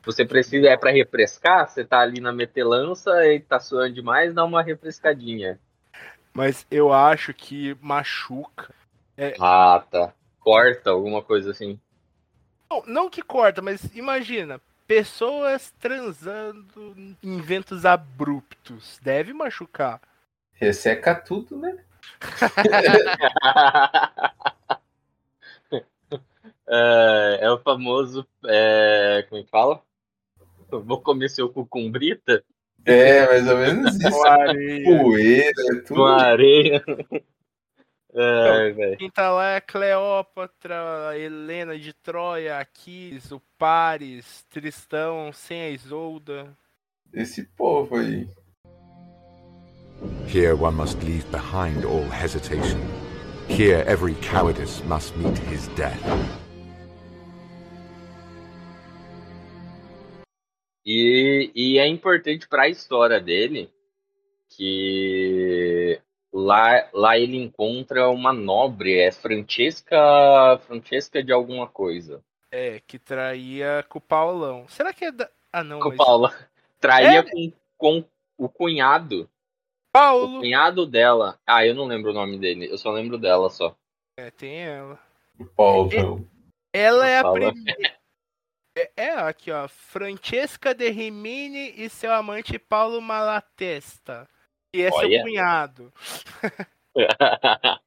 Você precisa, é pra refrescar? Você tá ali na metelança e tá suando demais, dá uma refrescadinha. Mas eu acho que machuca. Ah, tá. Corta, alguma coisa assim. Não, não que corta, mas imagina. Pessoas transando em ventos abruptos. Deve machucar. Resseca tudo, né? é, é o famoso. é, como é que fala? Eu vou comer seu cu com brita? É, mais ou menos isso. Com areia. Poeira, tudo. Com areia. Ai, velho. Quem tá lá é a Cleópatra, a Helena de Troia, Aquiles, o Paris, Tristão, sem a Isolda. Esse povo aí. Here one must leave behind all hesitation. Here every cowardice must meet his death. E, e é importante para a história dele que lá, lá ele encontra uma nobre, é Francesca, Francesca de alguma coisa. É, que traía com o Paulão. Será que é da. Ah, não, Com mas. Paula. Traía É. com, com o cunhado. O Paulo! cunhado dela. Ah, eu não lembro o nome dele. Eu só lembro dela só. É, tem ela. O Paulão. Ela é a primeira. É, é, aqui, ó. Francesca de Rimini e seu amante Paulo Malatesta. E é Olha. seu cunhado.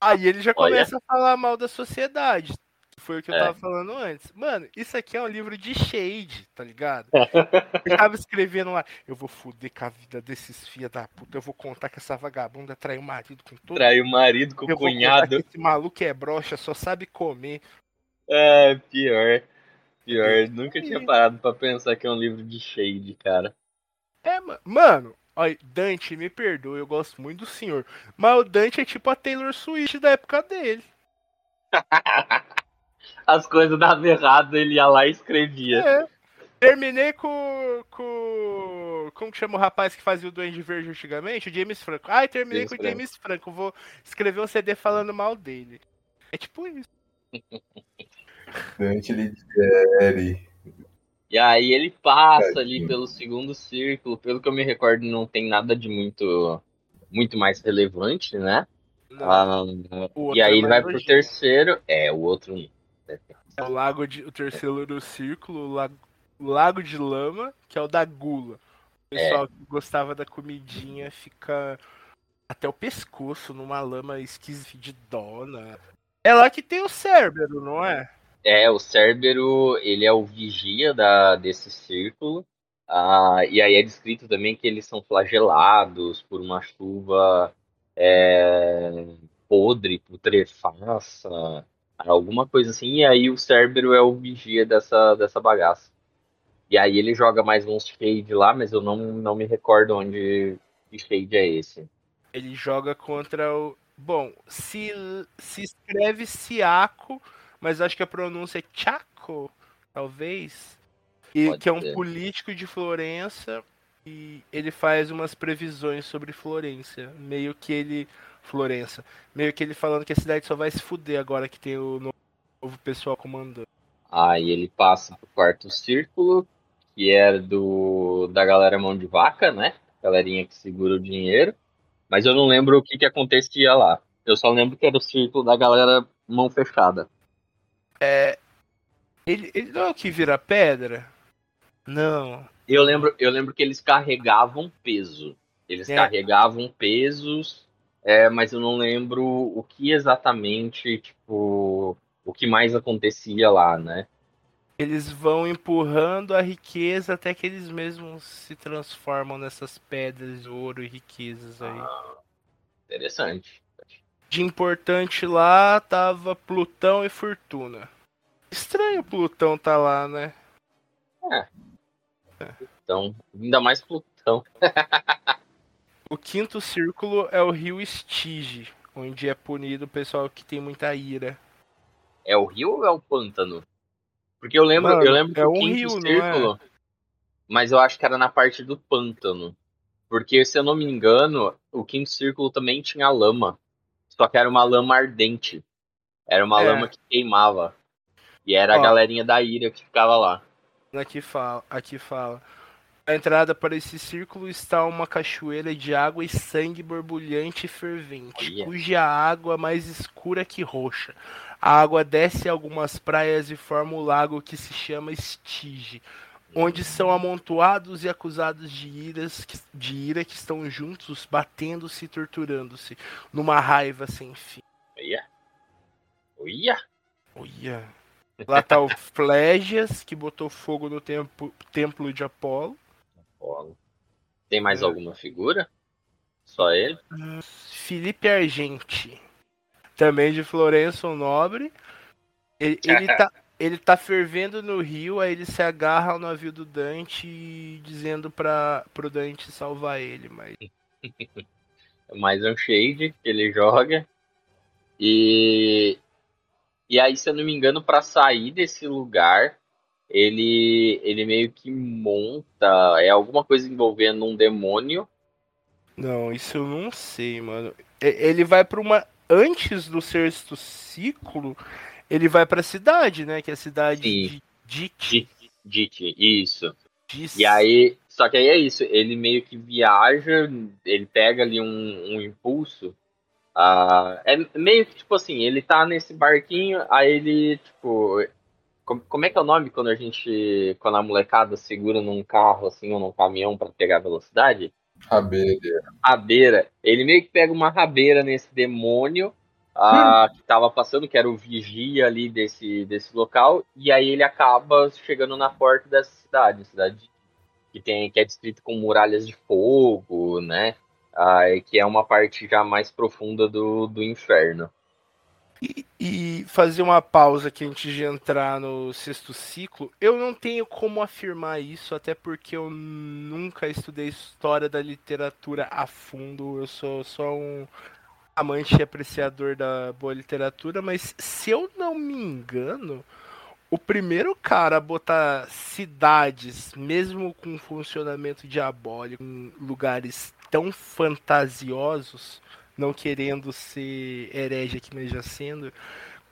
Aí ele já Olha. começa a falar mal da sociedade. Foi o que eu É. tava falando antes. Mano, isso aqui é um livro de shade, tá ligado? Eu tava escrevendo lá, eu vou foder com a vida desses filha da puta, eu vou contar que essa vagabunda traiu o marido com todo Traiu o marido com o cunhado. esse maluco é broxa, só sabe comer. É, pior. Pior. Nunca tinha Ih. parado pra pensar que é um livro de shade, cara. É, ma- mano, olha, Dante, me perdoe, eu gosto muito do senhor. Mas o Dante é tipo a Taylor Swift da época dele. As coisas davam errado, ele ia lá e escrevia. É. Terminei com. com. Como que chama o rapaz que fazia o Duende Verde antigamente? O James Franco. Ai, terminei James com o Franco. James Franco. Vou escrever um CD falando mal dele. É tipo isso. Dante Alighieri. E aí ele passa ali pelo segundo círculo. Pelo que eu me recordo, não tem nada de muito, muito mais relevante, né? Não, Ah, e aí é ele vai pro terceiro. É, o outro. É o lago de. O terceiro do círculo, o lago, o lago de lama, que é o da gula. O É. pessoal que gostava da comidinha fica até o pescoço numa lama esquisitidona. É lá que tem o Cérbero, não é? É, o Cérbero, ele é o vigia da, desse círculo. Ah, e aí é descrito também que eles são flagelados por uma chuva é, podre, putrefaça, alguma coisa assim. E aí o Cérbero é o vigia dessa, dessa bagaça. E aí ele joga mais uns shade lá, mas eu não, não me recordo onde que shade é esse. Ele joga contra o. Bom, se, se escreve Siaco, mas acho que a pronúncia é Chaco, talvez. E Pode que é um ser. político de Florença. E ele faz umas previsões sobre Florença. Meio que ele. Florença. Meio que ele falando que a cidade só vai se fuder agora que tem o novo pessoal comandando. Aí ele passa pro quarto círculo, que é do da galera mão de vaca, né? Galerinha que segura o dinheiro. Mas eu não lembro o que, que acontecia lá. Eu só lembro que era o círculo da galera mão fechada. Ele, ele não é o que vira pedra? Não. Eu lembro, eu lembro que eles carregavam peso. Eles É. carregavam pesos, é, mas eu não lembro o que exatamente, tipo, o que mais acontecia lá, né? Eles vão empurrando a riqueza até que eles mesmos se transformam nessas pedras de ouro e riquezas aí. Interessante. De importante lá tava Plutão e Fortuna. Estranho Plutão tá lá, né? Então, ainda mais Plutão. O quinto círculo é o rio Estige, onde é punido o pessoal que tem muita ira. É o rio ou é o pântano? Porque eu lembro, Mano, eu lembro que é o um quinto rio, não círculo, mas eu acho que era na parte do pântano. Porque, se eu não me engano, o quinto círculo também tinha lama. Só que era uma lama ardente. Era uma É. lama que queimava. E era a Ó. galerinha da ira que ficava lá. Aqui fala, aqui fala. A entrada para esse círculo está uma cachoeira de água e sangue borbulhante e fervente, Olha. cuja água é mais escura que roxa. A água desce a algumas praias e forma o lago que se chama Estige, onde são amontoados e acusados de, iras, de ira que estão juntos, batendo-se e torturando-se, numa raiva sem fim. Olha. Olha. Olha. Lá tá o Flégias, que botou fogo no tempo- templo de Apolo. Apolo. Tem mais É. alguma figura? Só ele? Felipe Argenti, também de Florenço Nobre. Ele, ele, tá, ele tá fervendo no rio, aí ele se agarra ao navio do Dante dizendo para pro Dante salvar ele, mas mais um shade que ele joga. E e aí, se eu não me engano, para sair desse lugar, ele ele meio que monta é alguma coisa envolvendo um demônio. não, isso eu não sei, mano. Ele vai pra uma antes do sexto ciclo, ele vai pra cidade, né, que é a cidade Sim. de Dit. Dit, isso. E aí, só que aí é isso, ele meio que viaja, ele pega ali um, um impulso. ah, é meio que tipo assim, ele tá nesse barquinho, aí ele, tipo. Como, como é que é o nome quando a gente. Quando a molecada segura num carro assim ou num caminhão pra pegar velocidade? Rabeira. Rabeira. Ele meio que pega uma rabeira nesse demônio ah, que tava passando, que era o vigia ali desse, desse local, e aí ele acaba chegando na porta dessa cidade, cidade que tem que é descrita com muralhas de fogo, né? Ah, que é uma parte já mais profunda do, do inferno. E, e fazer uma pausa aqui antes de entrar no sexto ciclo, eu não tenho como afirmar isso, até porque eu nunca estudei história da literatura a fundo. Eu sou só um amante e apreciador da boa literatura, mas se eu não me engano, o primeiro cara a botar cidades, mesmo com funcionamento diabólico, em lugares tão fantasiosos, não querendo ser herege aqui, mas já sendo,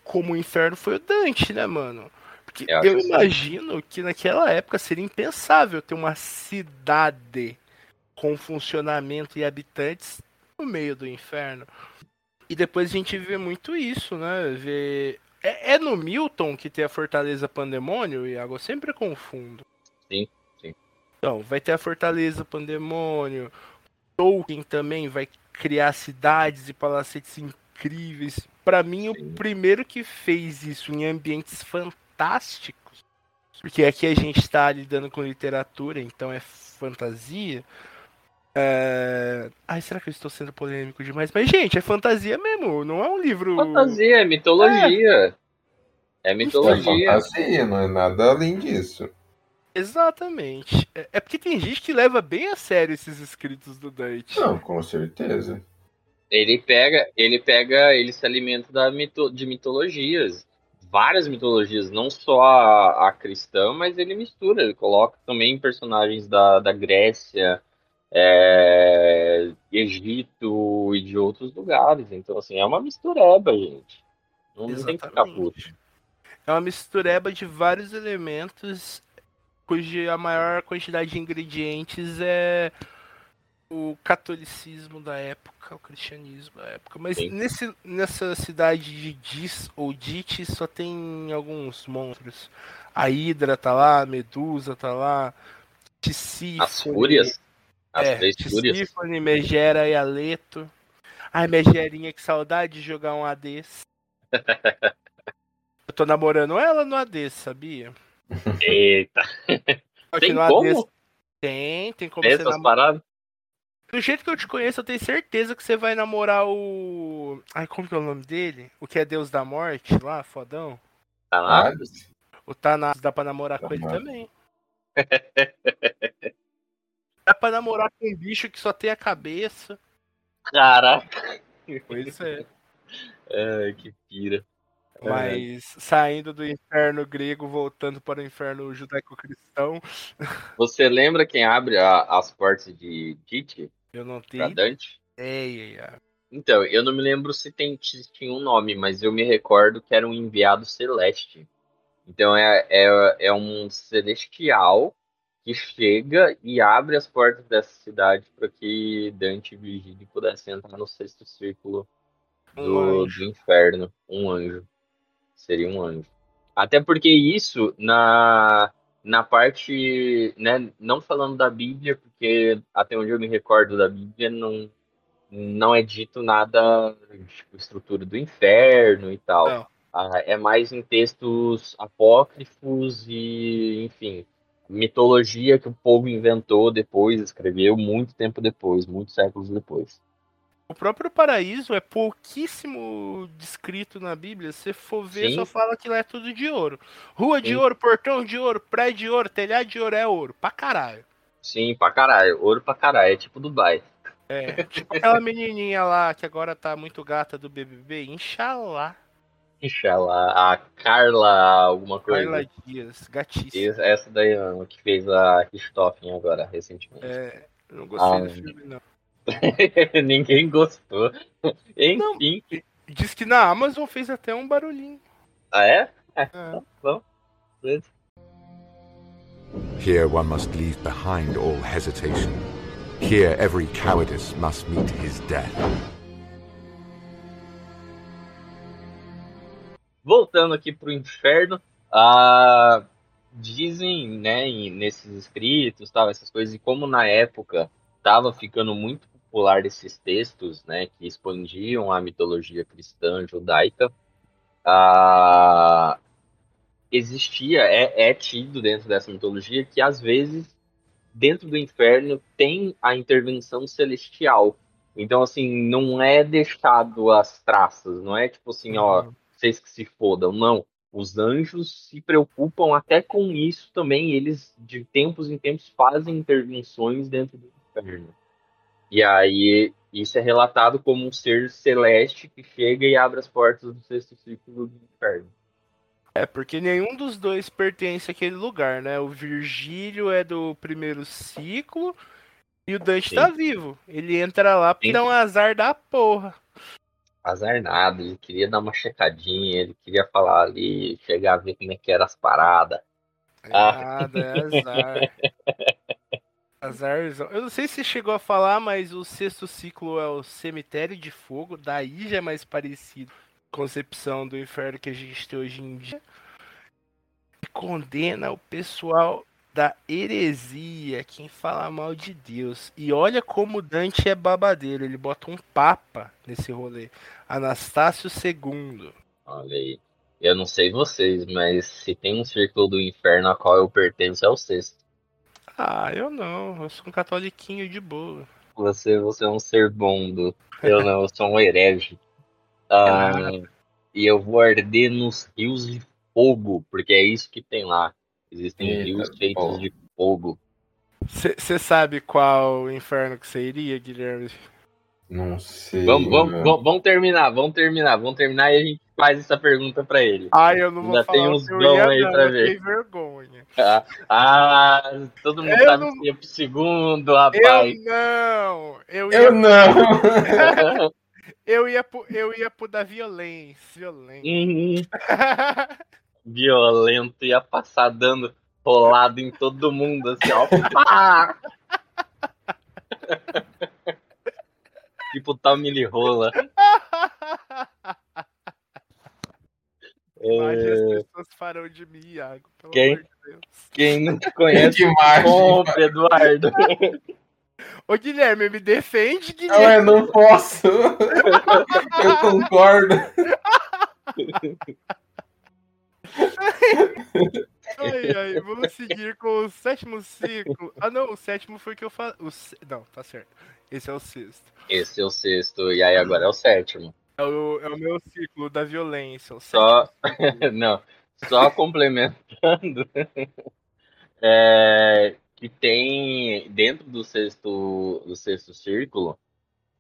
como o inferno foi o Dante, né, mano? Porque Eu acho eu imagino que naquela época seria impensável ter uma cidade com funcionamento e habitantes no meio do inferno. E depois a gente vê muito isso, né? Vê... É, é no Milton que tem a Fortaleza Pandemônio, Iago? Eu sempre confundo. Sim, sim. Então, vai ter a Fortaleza Pandemônio. Tolkien também vai criar cidades e palacetes incríveis. Pra mim, Sim. o primeiro que fez isso em ambientes fantásticos, porque aqui a gente está lidando com literatura, então é fantasia. É... Ai, será que eu estou sendo polêmico demais? Mas, gente, é fantasia mesmo, não é um livro. Fantasia, é mitologia. É, É mitologia. fantasia, não é nada além disso. Exatamente. É, é porque tem gente que leva bem a sério esses escritos do Dante. Não, com certeza. Ele pega, ele pega, ele se alimenta da mito, de mitologias, várias mitologias, não só a, a cristã, mas ele mistura, ele coloca também personagens da, da Grécia, é, Egito e de outros lugares. Então, assim, é uma mistureba, gente. Não tem que ficar puto. Exatamente. É uma mistureba de vários elementos, cuja a maior quantidade de ingredientes é o catolicismo da época, o cristianismo da época. Mas Sim. nesse, nessa cidade de Dis ou Dit só tem alguns monstros. A Hidra tá lá, a Medusa tá lá, Tisífone, As fúrias, as é, três fúrias. Tisífone, Megera e Aleto. Ai, Megerinha, que saudade de jogar um ADs. Eu tô namorando ela no AD, sabia? Eita, tem no AD como? Tem, tem como você essas namorar. Do jeito que eu te conheço, eu tenho certeza que você vai namorar o. Ai, como que é o nome dele? O que é Deus da Morte lá, fodão? Tá? Ah, O Thanatos dá pra namorar com ele Tomara. também. Dá pra namorar com um bicho que só tem a cabeça. Caraca, Pois é. Ai, que pira. Mas saindo do inferno grego, voltando para o inferno judaico-cristão, Você lembra quem abre a- as portas de Tite eu não pra tenho Dante? ideia. Então, eu não me lembro se, tem, se tinha um nome, mas eu me recordo que era um enviado celeste. Então é, é, é um celestial que chega e abre as portas dessa cidade para que Dante e Virgílio pudessem entrar no sexto círculo Um do, anjo. do inferno. Um anjo. Seria um anjo. Até porque isso, na, na parte, né, não falando da Bíblia, porque até onde eu me recordo da Bíblia, não, não é dito nada, tipo, estrutura do inferno e tal. Ah, é mais em textos apócrifos e, enfim, mitologia que o povo inventou depois, escreveu muito tempo depois, muitos séculos depois. O próprio paraíso é pouquíssimo descrito na Bíblia. Se for ver, Sim. só fala que lá é tudo de ouro. Rua de Sim. ouro, portão de ouro, prédio de ouro, telhado de ouro, é ouro. Pra caralho. Sim, pra caralho. Ouro pra caralho. É tipo Dubai. É, tipo aquela menininha lá que agora tá muito gata do BBB, Inxalá. Inshallah. A Carla, alguma coisa. Carla Dias, gatíssima. Essa- daí, mano, que fez a Richthofen agora, recentemente. É, eu não gostei Ah, do filme, não. Ninguém gostou. Enfim. Diz que na Amazon fez até um barulhinho. Ah, é? É. Beleza. Here one must leave behind all hesitation. Here every cowardice must meet his death. Voltando aqui pro inferno, ah, dizem, né, nesses escritos, tal, essas coisas, e como na época estava ficando muito popular esses textos, né, que expandiam a mitologia cristã judaica, ah, existia, é, é tido dentro dessa mitologia que às vezes dentro do inferno tem a intervenção celestial. Então, assim, não é deixado as traças, não é tipo assim, ó, vocês que se fodam. Não. Os anjos se preocupam até com isso também. Eles, de tempos em tempos, fazem intervenções dentro do inferno. E aí, isso é relatado como um ser celeste que chega e abre as portas do sexto círculo do inferno. É, porque nenhum dos dois pertence àquele lugar, né? O Virgílio é do primeiro ciclo e o Dante Sim. tá vivo. Ele entra lá porque Sim. dá um azar da porra. Azar nada, ele queria dar uma checadinha, ele queria falar ali, chegar a ver como é que eram as paradas. É Ah. Nada, é azar. Azarzão. Eu não sei se chegou a falar, mas o sexto ciclo é o cemitério de fogo. Daí já é mais parecido com a concepção do inferno que a gente tem hoje em dia. E condena o pessoal da heresia, quem fala mal de Deus. E olha como Dante é babadeiro. Ele bota um papa nesse rolê. Anastácio II. Olha aí. Eu não sei vocês, mas se tem um círculo do inferno a qual eu pertenço é o sexto. Ah, eu não. Eu sou um catoliquinho de boa. Você, você é um ser bom, do... eu não, eu sou um herege. Ah, e eu vou arder nos rios de fogo, porque é isso que tem lá. Existem Eita, rios feitos bom. de fogo. Você sabe qual inferno que você iria, Guilherme? Não sei. Vamos, vamos, mano. vamos, vamos terminar, vamos terminar, vamos terminar e a gente faz essa pergunta pra ele. Ai, eu não vou Ainda falar tem uns eu ia, aí não, pra eu ver. tenho vergonha. Ah, todo mundo Eu sabe não- que ia pro segundo, Eu rapaz. não! Eu ia, Eu não! eu ia, pro, eu ia pro da violência. Violência. Uhum. Violento, ia passar dando rolado em todo mundo, assim, ó. Tipo Tommy Rola. Mas É, as pessoas farão de mim, Iago. Pelo Quem? amor de Deus. quem não te conhece, compre, Eduardo. Ô, Guilherme, me defende, Não, Guilherme. eu não posso. Eu concordo. Ai, ai, vamos seguir com o sétimo ciclo. Ah, não, o sétimo foi que eu falei. O... se- Não, tá certo. Esse é o sexto. Esse é o sexto, e aí agora é o sétimo. É o, é o meu ciclo da violência. O Só-. Não, só complementando. é, que tem dentro do sexto, do sexto círculo,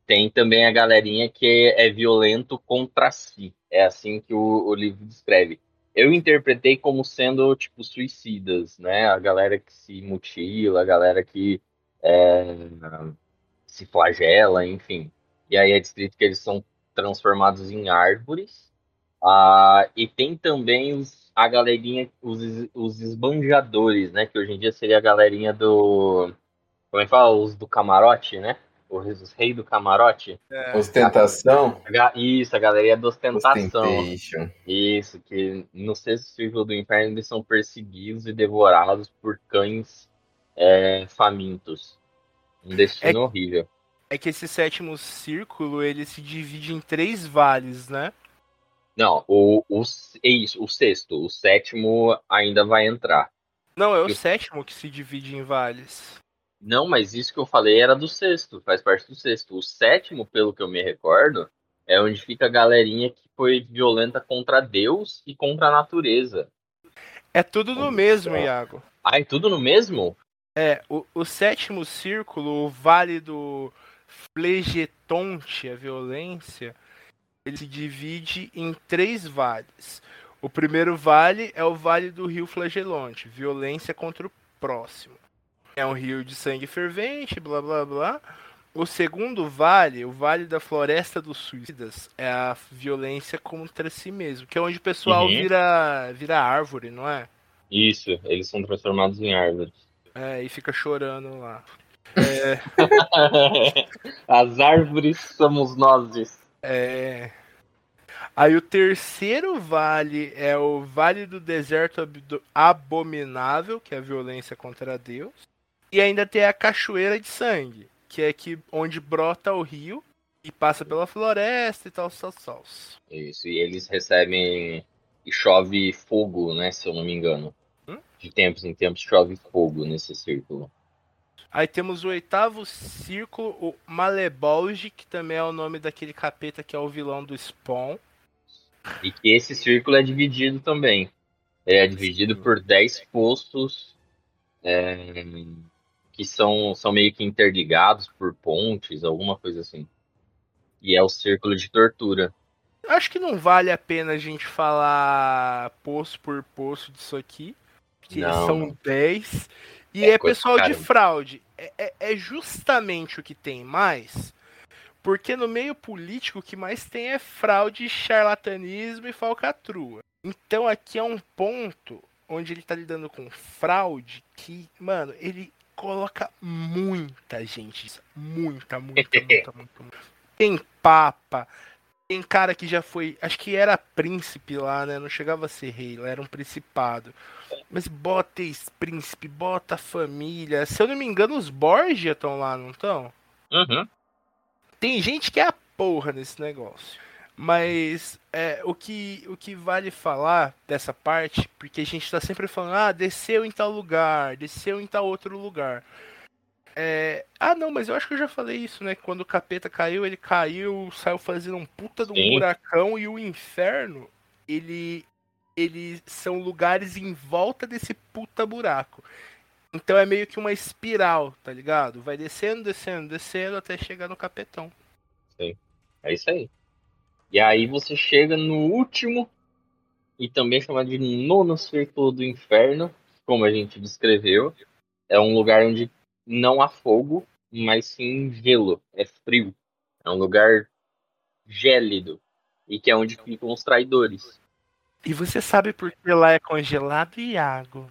tem também a galerinha que é violento contra si. É assim que o, o livro descreve. Eu interpretei como sendo, tipo, suicidas, né? A galera que se mutila, a galera que é, se flagela, enfim. E aí é descrito que eles são transformados em árvores. Ah, e tem também os, a galerinha, os, os esbanjadores, né? Que hoje em dia seria a galerinha do. Como é que fala? Os do camarote, né? Os, os reis do camarote. Ostentação? A ga- Isso, a galerinha da ostentação. Isso, que no sexto círculo do inferno eles são perseguidos e devorados por cães é, famintos. Um destino horrível. É que esse sétimo círculo ele se divide em três vales, né? Não, o, o, é isso, o sexto. O sétimo ainda vai entrar. Não, é o Eu- sétimo que se divide em vales. Não, mas isso que eu falei era do sexto, faz parte do sexto. O sétimo, pelo que eu me recordo, é onde fica a galerinha que foi violenta contra Deus e contra a natureza. É tudo no mesmo. Iago. Ah, é tudo no mesmo? É, o, o sétimo círculo, o vale do Flegetonte, a violência, ele se divide em três vales. O primeiro vale é o vale do rio Flagelonte, violência contra o próximo. É um rio de sangue fervente, blá blá blá. O segundo vale, o vale da Floresta dos Suicidas, é a violência contra si mesmo, que é onde o pessoal Uhum. vira, vira árvore, não é? Isso, eles são transformados em árvores. É, e fica chorando lá. É, As árvores somos nós. É. Aí o terceiro vale é o Vale do Deserto Abdo- Abominável, que é a violência contra Deus. E ainda tem a Cachoeira de Sangue, que é que onde brota o rio e passa pela floresta e tal, tal, tal. Isso, e eles recebem. E chove fogo, né? Se eu não me engano. De tempos em tempos chove fogo nesse círculo. Aí temos o oitavo círculo, o Malebolge, que também é o nome daquele capeta que é o vilão do Spawn. E que esse círculo é dividido também. Ele é dividido por 10 postos é, que são, são meio que interligados por pontes, alguma coisa assim. E é o círculo de tortura. Acho que não vale a pena a gente falar poço por poço disso aqui. Porque Não, são não. 10. E É é, pessoal de fraude. É, é- é justamente o que tem mais. Porque no meio político o que mais tem é fraude, charlatanismo e falcatrua. Então aqui é um ponto onde ele tá lidando com fraude que, mano, ele coloca muita gente. Muita, muita, muita, muita, muita. Tem papa, tem cara que já foi. Acho que era príncipe lá, né? Não chegava a ser rei, era um principado. Mas bota ex-príncipe, bota família. Se eu não me engano, os Borgia estão lá, não estão? Uhum. Tem gente que é a porra nesse negócio. Mas é, o, que, o que vale falar dessa parte, porque a gente tá sempre falando, ah, desceu em tal lugar, desceu em tal outro lugar. É, ah, não, mas eu acho que eu já falei isso, né? Quando o capeta caiu, ele caiu, saiu fazendo um puta de um Sim. buracão e o inferno, ele, ele são lugares em volta desse puta buraco. Então é meio que uma espiral, tá ligado? Vai descendo, descendo, descendo até chegar no capetão. É isso aí. E aí você chega no último, e também chamado de nono círculo do inferno, como a gente descreveu. É um lugar onde não há fogo, mas sim gelo. É frio. É um lugar gélido. E que é onde ficam os traidores. E você sabe por que lá é congelado, Iago?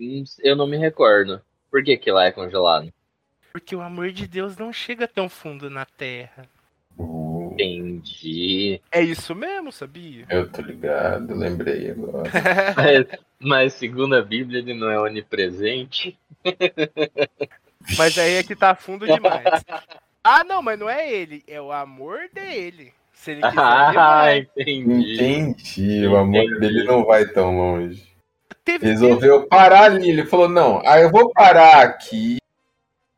Hum, Eu não me recordo. Por que, que lá é congelado? Porque o amor de Deus não chega tão fundo na terra. Entendi. É isso mesmo, sabia? eu tô ligado, lembrei agora. Mas, segundo a Bíblia, ele não é onipresente. Mas aí é que tá fundo demais. Ah, não, mas não é ele, é o amor dele. Se ele quiser, Ah, entendi. Entendi, o amor Entendi. dele não vai tão longe. Teve, Resolveu parar ali, ele falou, não, aí eu vou parar aqui,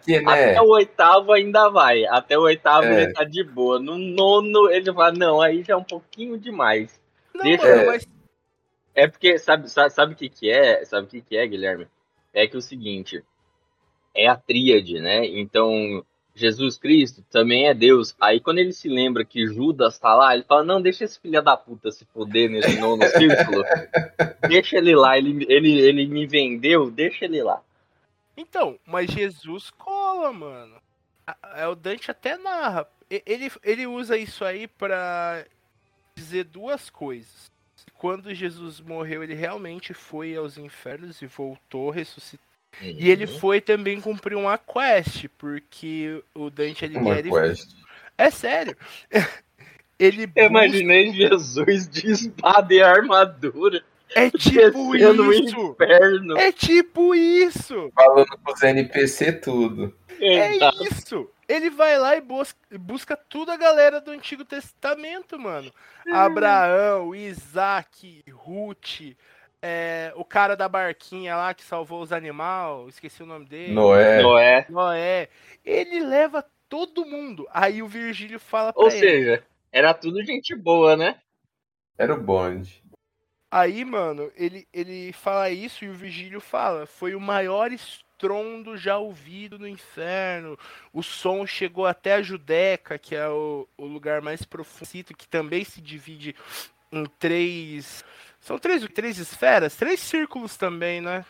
que né, Até o oitavo ainda vai. Até o oitavo É. ele tá de boa. No nono ele fala, não, aí já é um pouquinho demais. Não, deixa- mano, mas É porque, sabe, sabe, sabe o que que é? Sabe o que que é, Guilherme? É que o seguinte, é a tríade, né? Então, Jesus Cristo também é Deus. Aí quando ele se lembra que Judas tá lá, ele fala, não, deixa esse filho da puta se foder nesse nono círculo. deixa ele lá, ele, ele, ele me vendeu, deixa ele lá. Então, mas Jesus cola, mano. É o Dante até narra. E- Ele, ele usa isso aí pra dizer duas coisas. Quando Jesus morreu, ele realmente foi aos infernos e voltou, ressuscitou. E ele Uhum. foi também cumprir uma quest, porque o Dante uma Alighieri. quest. É sério. Ele Eu busca- imaginei Jesus de espada e armadura É tipo isso! inferno. É tipo isso! Falando com os NPC tudo. É Exato. isso! Ele vai lá e busca, busca toda a galera do Antigo Testamento, mano. Abraão, Isaac, Ruth, é, o cara da barquinha lá que salvou os animais, esqueci o nome dele. Noé. Noé. Noé. Ele leva todo mundo. Aí o Virgílio fala pra Ou ele. seja, era tudo gente boa, né? Era o bonde. Aí, mano, ele, ele fala isso e o Virgílio fala: foi o maior estrondo já ouvido no inferno. O som chegou até a Judeca, que é o, o lugar mais profundo, que também se divide em três. São três, três esferas? Três círculos também, né?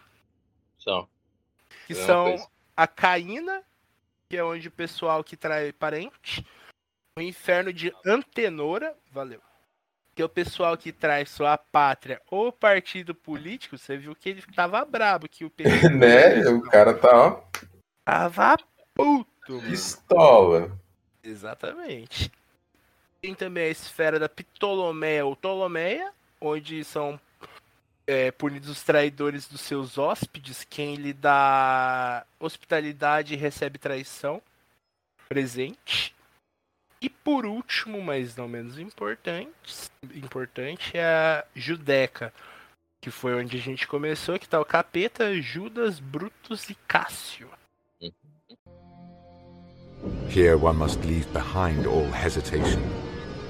Só. Que É são coisa. a Caína, que é onde o pessoal que trai parente. O inferno de Antenora, valeu. Que é o pessoal que traz sua pátria ou partido político. Você viu que ele tava brabo, que o PT né? O cara tá, ó, tava puto, mano. pistola. Exatamente. Tem também a esfera da Ptolomeia ou Ptolomeia, onde são é, punidos os traidores dos seus hóspedes. Quem lhe dá hospitalidade recebe traição. Presente. E por último, mas não menos importante, importante é a Judeca, que foi onde a gente começou, que tá o Capeta, Judas, Brutus e Cássio. Here one must leave behind all hesitation.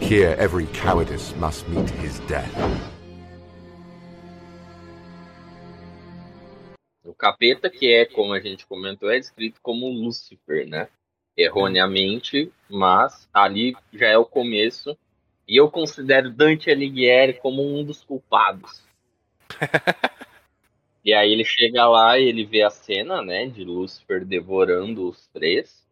Here every cowardice must meet his death. O capeta, que é, como a gente comentou, é descrito como Lúcifer, né? Erroneamente, mas ali já é o começo. E eu considero Dante Alighieri como um dos culpados. e aí ele chega lá e ele vê a cena, né, de Lúcifer devorando os três.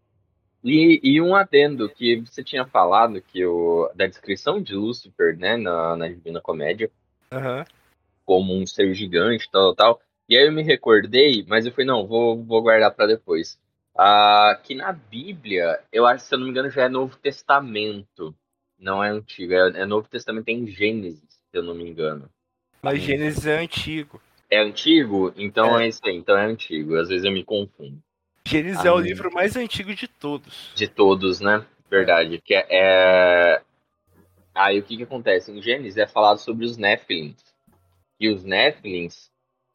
E, e um adendo que você tinha falado que o, da descrição de Lúcifer, né, na, na Divina Comédia, Aham. como um ser gigante, tal, tal, tal. E aí eu me recordei, mas eu falei, não, vou, vou guardar para depois. Ah, que na Bíblia, eu acho, se eu não me engano, já é Novo Testamento. Não é antigo, é, é Novo Testamento em Gênesis, se eu não me engano. Mas Gênesis é antigo. É antigo? Então É. é, isso aí, então é antigo. Às vezes eu me confundo. Gênesis é o livro mais antigo de todos. De todos, né? Verdade. Que é, é- Aí o que que acontece? Em Gênesis é falado sobre os Néfilins. E os Néfilins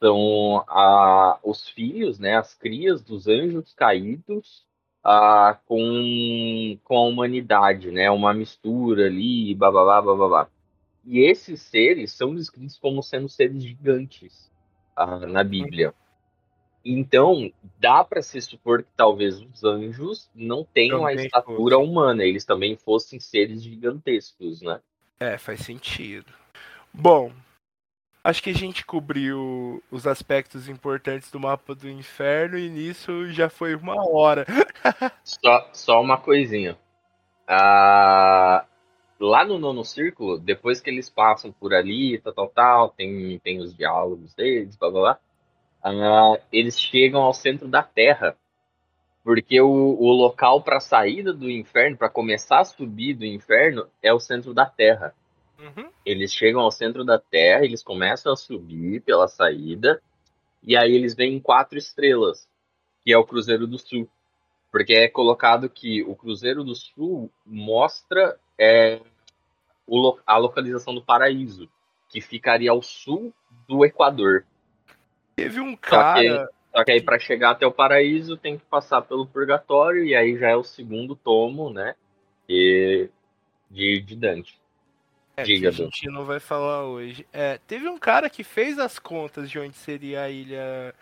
são a, os filhos, né? As crias dos anjos caídos ah, com, com a humanidade, né? Uma mistura ali, bababá, bababá. E esses seres são descritos como sendo seres gigantes ah, na Bíblia. Então, dá para se supor que talvez os anjos não tenham a Também estatura humana, eles também fossem seres gigantescos, né? É, faz sentido. Bom, acho que a gente cobriu os aspectos importantes do mapa do inferno e nisso já foi uma hora. Só, só uma coisinha. Ah, lá no nono círculo, depois que eles passam por ali, tal, tal, tal, tem, tem os diálogos deles, blá blá blá, ah, eles chegam ao centro da Terra. Porque o, o local para saída do inferno, para começar a subir do inferno, é o centro da Terra. Uhum. Eles chegam ao centro da Terra, eles começam a subir pela saída, e aí eles veem quatro estrelas, que é o Cruzeiro do Sul. Porque é colocado que o Cruzeiro do Sul mostra é, o a localização do paraíso, que ficaria ao sul do Equador. Teve um cara. só que aí para chegar até o paraíso tem que passar pelo purgatório, e aí já é o segundo tomo, né? E, de, de Dante. É, que Diga, a Du. gente não vai falar hoje. É, teve um cara que fez as contas de onde seria a ilha.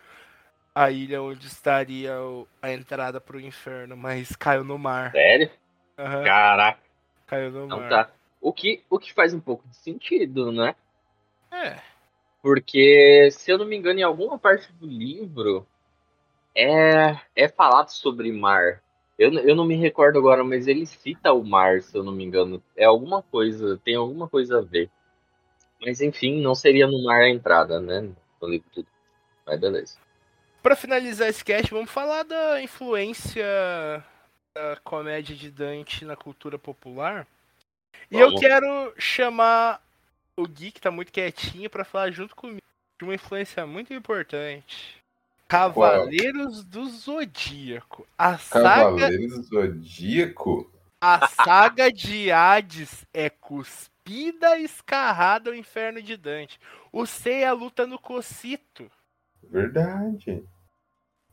A ilha onde estaria o- a entrada pro inferno, mas caiu no mar. Sério? Aham, Caraca. caiu no Então mar. tá. O que, o que faz um pouco de sentido, né? É, Porque, se eu não me engano, em alguma parte do livro é, é falado sobre mar. Eu, eu não me recordo agora, mas ele cita o mar, se eu não me engano. É alguma coisa, tem alguma coisa a ver. Mas enfim, não seria no mar a entrada, né? No livro de- Mas beleza. Pra finalizar esse cast, vamos falar da influência da comédia de Dante na cultura popular. E eu quero chamar o Gui, que tá muito quietinho, pra falar junto comigo de uma influência muito importante. Cavaleiros do Zodíaco. A saga, Cavaleiros do Zodíaco? a saga de Hades é lambida escarrada ao inferno de Dante. O Seiya luta no Cocito. Verdade.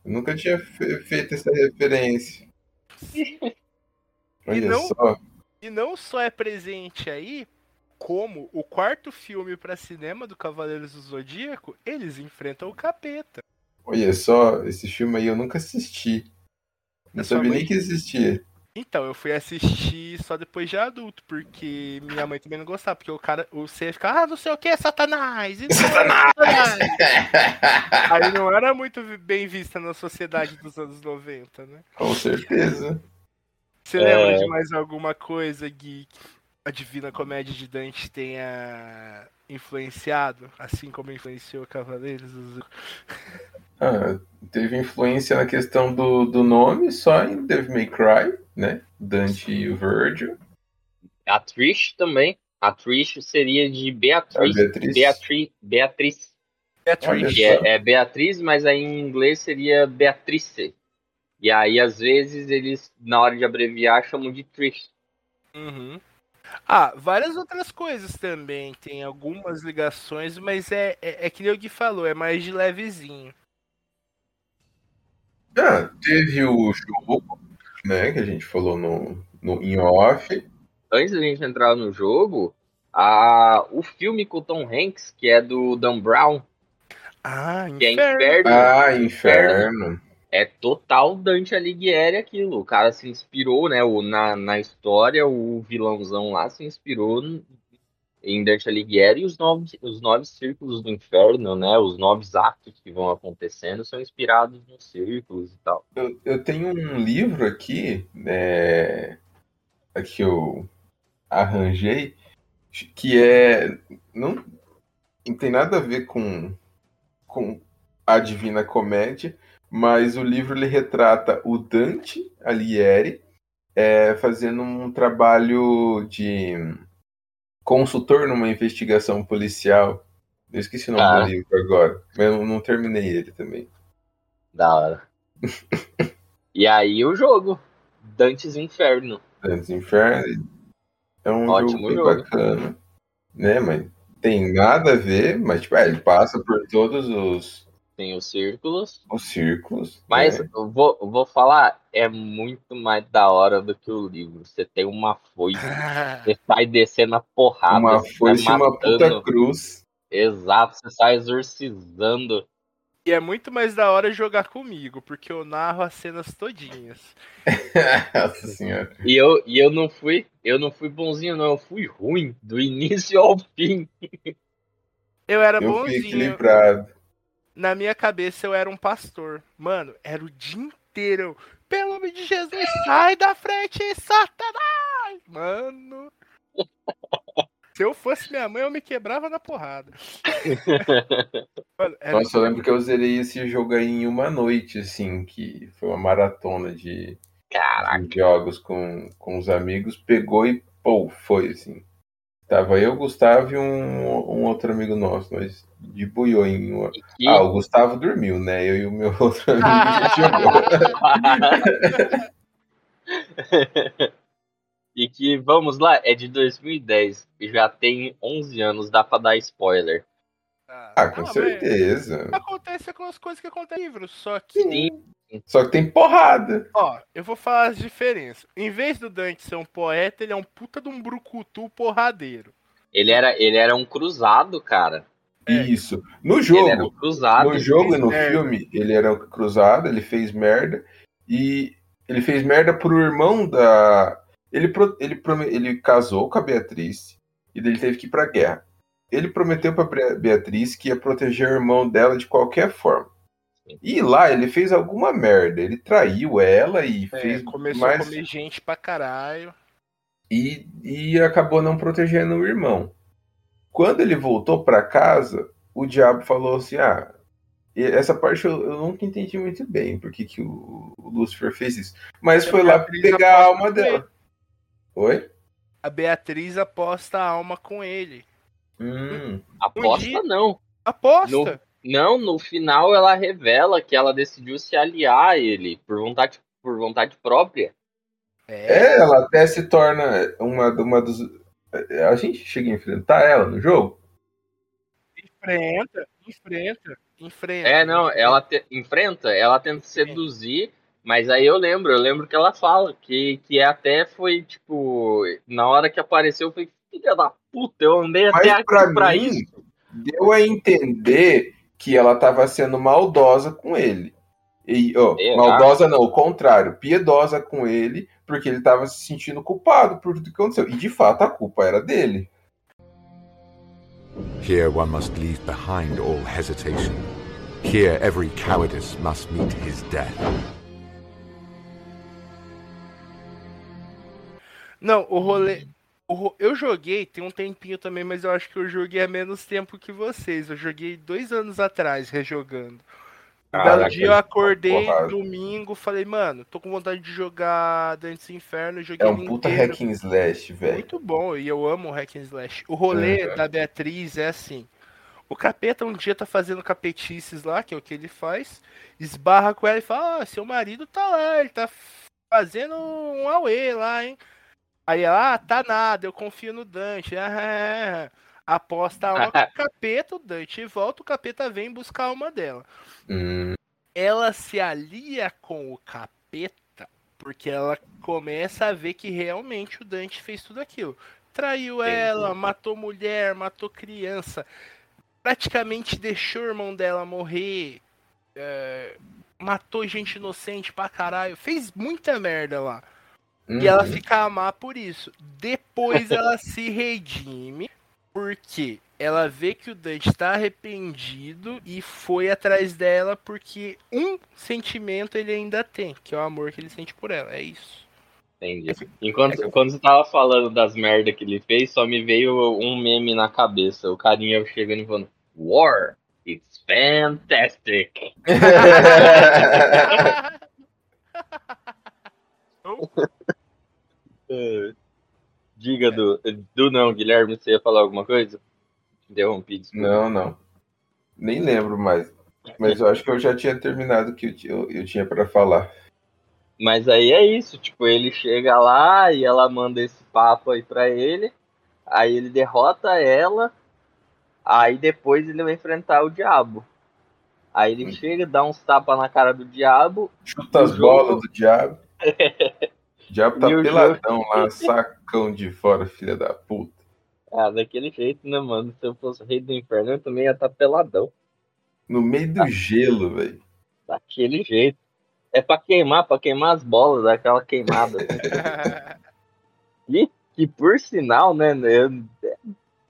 Eu nunca tinha fe- feito essa referência. Olha não- só. E não só é presente aí, como o quarto filme pra cinema do Cavaleiros do Zodíaco, eles enfrentam o capeta. Olha só, esse filme aí eu nunca assisti. Não É sua sabia mãe nem que existia. Então, eu fui assistir só depois de adulto, porque minha mãe também não gostava, porque o cara, o C ia ficar, ah, não sei o que, Satanás! e não, Satanás! Satanás! Aí não era muito bem vista na sociedade dos anos 90, né? Com certeza. Você É. lembra de mais alguma coisa, Gui, que a Divina Comédia de Dante tenha influenciado, assim como influenciou Cavaleiros? dos- Ah, teve influência na questão do, do nome, só em Devil May Cry, né? Dante e o Virgil. A Trish também. A Trish seria de A Beatriz. Beatriz. Beatriz. Beatriz. Só. é, é Beatriz, mas aí em inglês seria Beatrice. E aí, às vezes, eles, na hora de abreviar, chamam de Trish. Uhum. Ah, várias outras coisas também. Tem algumas ligações, mas é, é, é que nem o Gui falou, é mais de levezinho. Ah, teve o jogo, né? Que a gente falou no, no in off. Antes da gente entrar no jogo, a, o filme com o Tom Hanks, que é do Dan Brown, Ah, que é inferno. Inferno, Ah, Inferno. É total Dante Alighieri aquilo. O cara se inspirou, né? O, na, na história, o vilãozão lá se inspirou em Dante Alighieri e os nove, os nove círculos do inferno, né? Os nove atos que vão acontecendo são inspirados nos círculos e tal. Eu, eu tenho um livro aqui, é, que eu arranjei, que é. Não, não tem nada a ver com, com a Divina Comédia, mas o livro ele retrata o Dante Alighieri é, fazendo um trabalho de consultor numa investigação policial. Eu esqueci o nome Ah. do livro agora, mas eu não terminei ele também. Da hora. e aí o jogo. Dantes Inferno. Dantes Inferno é um Ótimo jogo jogo. bacana, né, mas tem nada a ver, mas tipo, é, ele passa por todos os, Tem os círculos. os círculos. Mas né? eu vou, eu vou falar, é muito mais da hora do que o livro. Você tem uma foice, você sai descendo a porrada. uma foice e sai uma puta cruz. Exato, você sai exorcizando. e é muito mais da hora jogar comigo, porque eu narro as cenas todinhas. Nossa senhora. E eu, e eu não fui, eu não fui bonzinho, não, eu fui ruim, do início ao fim. Eu era Eu fui bonzinho. equilibrado. Na minha cabeça eu era um pastor. Mano, era o dia inteiro. Pelo nome de Jesus, sai da frente, Satanás! Mano. Se eu fosse minha mãe, eu me quebrava na porrada. Mano, Nossa, eu lembro que eu zerei esse jogo aí em uma noite, assim, que foi uma maratona de, Caraca, de jogos com, com os amigos, pegou e pô, foi assim. Tava eu, Gustavo e um, um outro amigo nosso, nós de buiou em uma... e Ah, o Gustavo dormiu, né? Eu e o meu outro amigo jogou. e que, vamos lá, é de 2010, e já tem 11 anos, dá pra dar spoiler. Ah, com Não, mas certeza. Acontece com as coisas que acontecem no livro, só que. Sim. Só que tem porrada. Ó, eu vou falar as diferenças. Em vez do Dante ser um poeta, ele é um puta de um brucutu porradeiro. Ele era, ele era um cruzado, cara. É. Isso. No Ele era um jogo, cruzado. no jogo e no merda. filme, ele era um cruzado, ele fez merda. E ele fez merda pro irmão da. Ele, pro- ele, ele casou com a Beatriz e ele teve que ir pra guerra. Ele prometeu pra Beatriz que ia proteger o irmão dela de qualquer forma. E lá ele fez alguma merda. Ele traiu ela e É, fez começou mais. a comer gente pra caralho. e, e acabou não protegendo o irmão. Quando ele voltou para casa, o diabo falou assim: Ah, essa parte eu, eu nunca entendi muito bem por que, o, o Lúcifer fez isso. Mas É foi porque lá pegar a alma dela. Oi? A Beatriz aposta a alma com ele. Hum, Aposta dia- não. Aposta! Não, no final ela revela que ela decidiu se aliar a ele por vontade, por vontade própria. É. é, ela até se torna uma, uma dos. A gente chega a enfrentar ela no jogo? Enfrenta, enfrenta, enfrenta. É, não, ela te- enfrenta, ela tenta seduzir, mas aí eu lembro, eu lembro que ela fala que, que até foi, tipo, na hora que apareceu, eu falei, filha da puta, eu andei Mas até aqui pra pra, mim, isso. deu a entender que ela tava sendo maldosa com ele. E, ó, Será? maldosa não, o contrário, piedosa com ele, porque ele tava se sentindo culpado por tudo que aconteceu. E de fato a culpa era dele. Here one must leave behind all hesitation. Here every cowardice must meet his death. Não, o rolê. Eu joguei, tem um tempinho também, mas eu acho que eu joguei há menos tempo que vocês. Eu joguei dois anos atrás, rejogando. Um belo dia eu acordei porrada. domingo, falei, mano, tô com vontade de jogar Dantes Inferno, joguei É um ele puta inteiro. hack and slash, velho. Muito bom, e eu amo o Hack and Slash. O rolê Uhum. da Beatriz é assim. O capeta um dia tá fazendo capetices lá, que é o que ele faz, esbarra com ela e fala, ah, seu marido tá lá, ele tá fazendo um auê lá, hein? Aí ela, ah, tá nada, eu confio no Dante. Ah, aposta a alma com o capeta, o Dante volta, o capeta vem buscar a alma dela Hum, ela se alia com o capeta porque ela começa a ver que realmente o Dante fez tudo aquilo. Traiu Entendi. ela, matou mulher, matou criança, praticamente deixou o irmão dela morrer, é, matou gente inocente pra caralho, fez muita merda lá. E ela uhum. fica a amar por isso. Depois ela se redime, porque ela vê que o Dante tá arrependido e foi atrás dela porque um sentimento ele ainda tem, que é o amor que ele sente por ela. É isso. Entendi. Enquanto quando você tava falando das merdas que ele fez, só me veio um meme na cabeça. O carinha chegando e falando, War, it's fantastic. Eh, Diga do, do não, Guilherme, você ia falar alguma coisa? Interrompi, desculpa. Não, não. Nem lembro mais. Mas eu acho que eu já tinha terminado o que eu, eu, eu tinha pra falar. Mas aí é isso, tipo, ele chega lá e ela manda esse papo aí pra ele, aí ele derrota ela, aí depois ele vai enfrentar o diabo. Aí ele Hum. chega, dá uns tapas na cara do diabo, Chuta as jogo- bolas do diabo. O diabo tá E peladão lá, sacão de fora, filha da puta. ah, daquele jeito, né, mano? Se eu fosse rei do inferno, eu também ia estar peladão. No meio do gelo, velho. Daquele jeito. É pra queimar, pra queimar as bolas, daquela queimada. E, que por sinal, né, né, é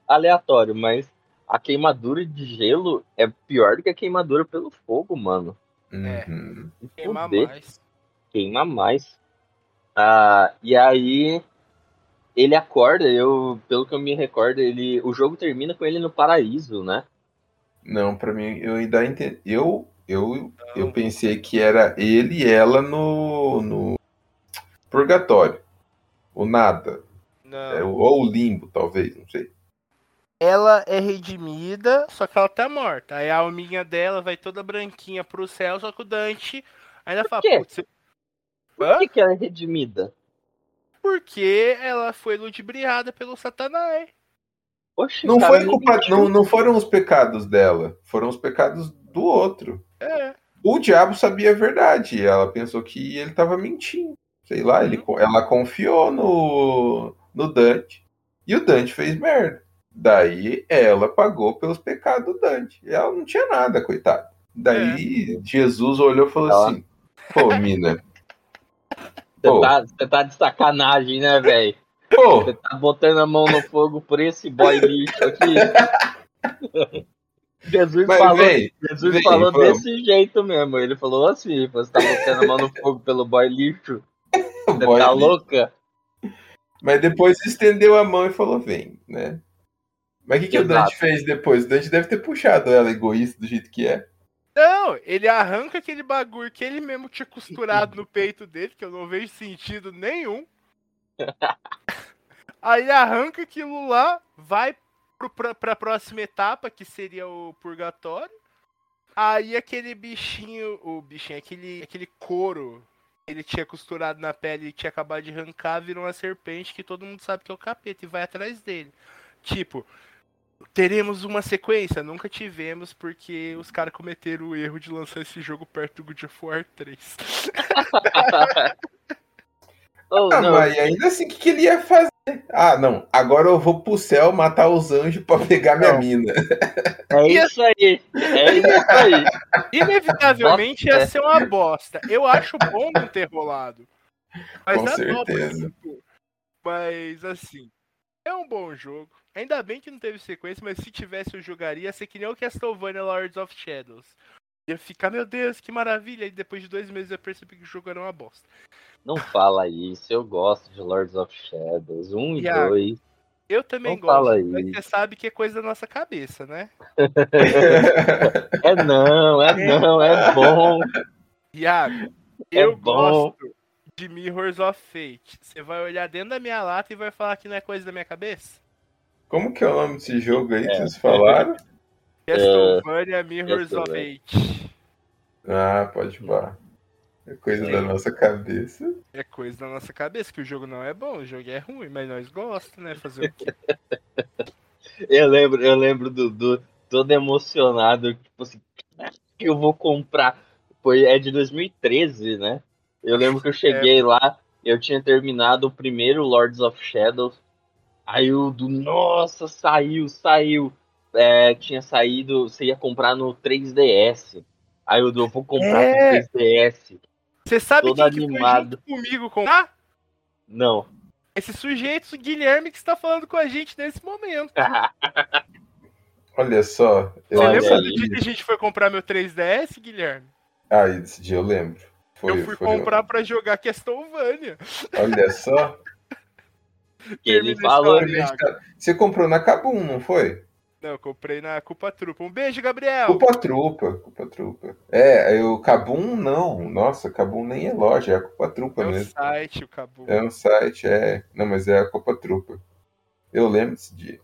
aleatório, mas a queimadura de gelo é pior do que a queimadura pelo fogo, mano. É. Uhum. Queimar mais. Queima mais. Ah, e aí ele acorda, eu, pelo que eu me recordo, ele, o jogo termina com ele no paraíso, né? Não, pra mim, eu ainda entendi. Eu, eu, eu pensei que era ele e ela no, no purgatório. O nada. Não. É, ou o limbo, talvez, não sei. Ela é redimida, só que ela tá morta. Aí a alminha dela vai toda branquinha pro céu, só que o Dante ainda fala, quê? putz, Por Hã? que, que ela é redimida? porque ela foi ludibriada pelo Satanás. Oxe, Não, foi culpa, não, não foram os pecados dela, foram os pecados do outro. É. O diabo sabia a verdade, ela pensou que ele estava mentindo. Sei lá, ele, ela confiou no, no Dante e o Dante fez merda. Daí ela pagou pelos pecados do Dante. E ela não tinha nada, coitado. Daí Jesus olhou e falou Ela- assim: Pô, mina, Você tá, você tá de sacanagem, né, velho? Você tá botando a mão no fogo por esse boy lixo aqui. Jesus mas falou, vem, Jesus vem, falou vamos. desse jeito mesmo. Ele falou assim: você tá botando a mão no fogo pelo boy lixo. Você boy tá lixo. louca? Mas depois estendeu a mão e falou: Vem, né? Mas o que, que o. Dante fez depois? O Dante deve ter puxado ela egoísta do jeito que é. Não, ele arranca aquele bagulho que ele mesmo tinha costurado no peito dele, que eu não vejo sentido nenhum. Aí arranca aquilo lá, vai pro, pra, pra próxima etapa, que seria o purgatório. Aí aquele bichinho, o bichinho, aquele, aquele couro ele tinha costurado na pele e tinha acabado de arrancar, virou uma serpente que todo mundo sabe que é o capeta e vai atrás dele. Tipo, teremos uma sequência? Nunca tivemos, porque os caras cometeram o erro de lançar esse jogo perto do God of War 3. Oh, Ah, não, mas ainda assim, o que, que ele ia fazer? Ah, não. Agora eu vou pro céu matar os anjos pra pegar minha Não. mina. é isso aí. É isso aí. Inevitavelmente ia ser uma bosta. Eu acho bom não ter rolado. Mas Com dobra, certeza. tipo, Mas assim, é um bom jogo. Ainda bem que não teve sequência, mas se tivesse eu jogaria, ia ser que nem o Castlevania Lords of Shadows. Ia ficar, meu Deus, que maravilha. E depois de dois meses eu percebi que o jogo era uma bosta. Não fala isso. Eu gosto de Lords of Shadows 1 e Iago. 2. Eu também Não fala gosto, mas isso. você sabe que é coisa da nossa cabeça, né? É não, é não, é bom. Iago, É eu bom. gosto de Mirrors of Fate. Você vai olhar dentro da minha lata e vai falar que não é coisa da minha cabeça? Como que é o nome desse jogo aí que É. vocês falaram? Castlevania Mirrors of. Fate. Ah, pode bar. É coisa da nossa cabeça. É coisa da nossa cabeça, que o jogo não é bom, o jogo é ruim, mas nós gostamos, né? Fazer o quê? Eu lembro, eu lembro do, do todo emocionado, tipo assim, que eu vou comprar. Foi é de 2013, né? Eu lembro que eu cheguei lá, eu tinha terminado o primeiro Lords of Shadows. Aí o do nossa, saiu, saiu. É, tinha saído, você ia comprar no 3DS. Aí o do eu vou comprar É. no 3DS. Você sabe Todo quem que foi animado. junto comigo comprar? Não. Esse sujeito, o Guilherme, que está falando com a gente nesse momento. Olha só. Eu Você Olha lembra aí. do dia que a gente foi comprar meu 3DS, Guilherme? Ah, esse dia eu lembro. Foi, eu fui foi- comprar pra jogar Castlevania. Olha só. Que ele falou. história. Você comprou na Kabum, não foi? Não, eu comprei na Culpa Trupa. Um beijo, Gabriel. Culpa Trupa, Culpa Trupa. É, aí o Kabum não. Nossa, Kabum nem é loja, é a Culpa Trupa É mesmo. site, o Cabo. É um site, é. Não, mas é a Culpa Trupa. Eu lembro desse dia.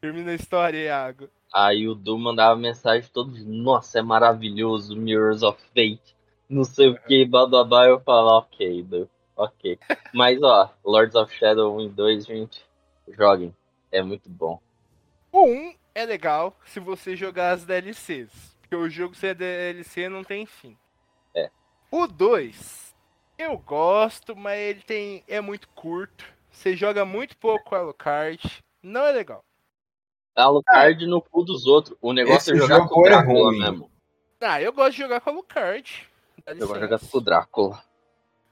Termina a história, Iago. Aí o Du mandava mensagem todos, nossa, é maravilhoso, Mirrors of Fate, não sei o que, bababá, eu falo, ok, Du, ok. Mas ó, Lords of Shadow 1 e 2, gente, joguem, é muito bom. O 1 é legal se você jogar as DLCs. Porque o jogo sem a DLC não tem fim. É. O 2, eu gosto, mas ele tem é muito curto. Você joga muito pouco Alucard. Não é legal. Alucard no cu dos outros, o negócio Esse é jogar jogo com o é Drácula mesmo. Ah, eu gosto de jogar com Alucard. Eu gosto de jogar com o Drácula.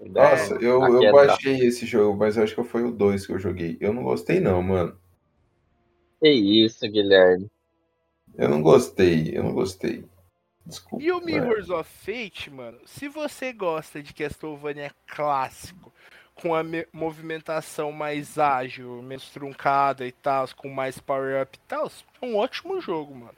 Nossa, eu, Aqui eu é baixei esse jogo, mas eu acho que foi o 2 que eu joguei. Eu não gostei não, mano. Que isso, Guilherme. Eu não gostei, eu não gostei. Desculpa. E o? Mirrors of Fate, mano, se você gosta de Castlevania clássico, com a me- movimentação mais ágil, menos truncada e tal, com mais power-up e tal, é um ótimo jogo, mano.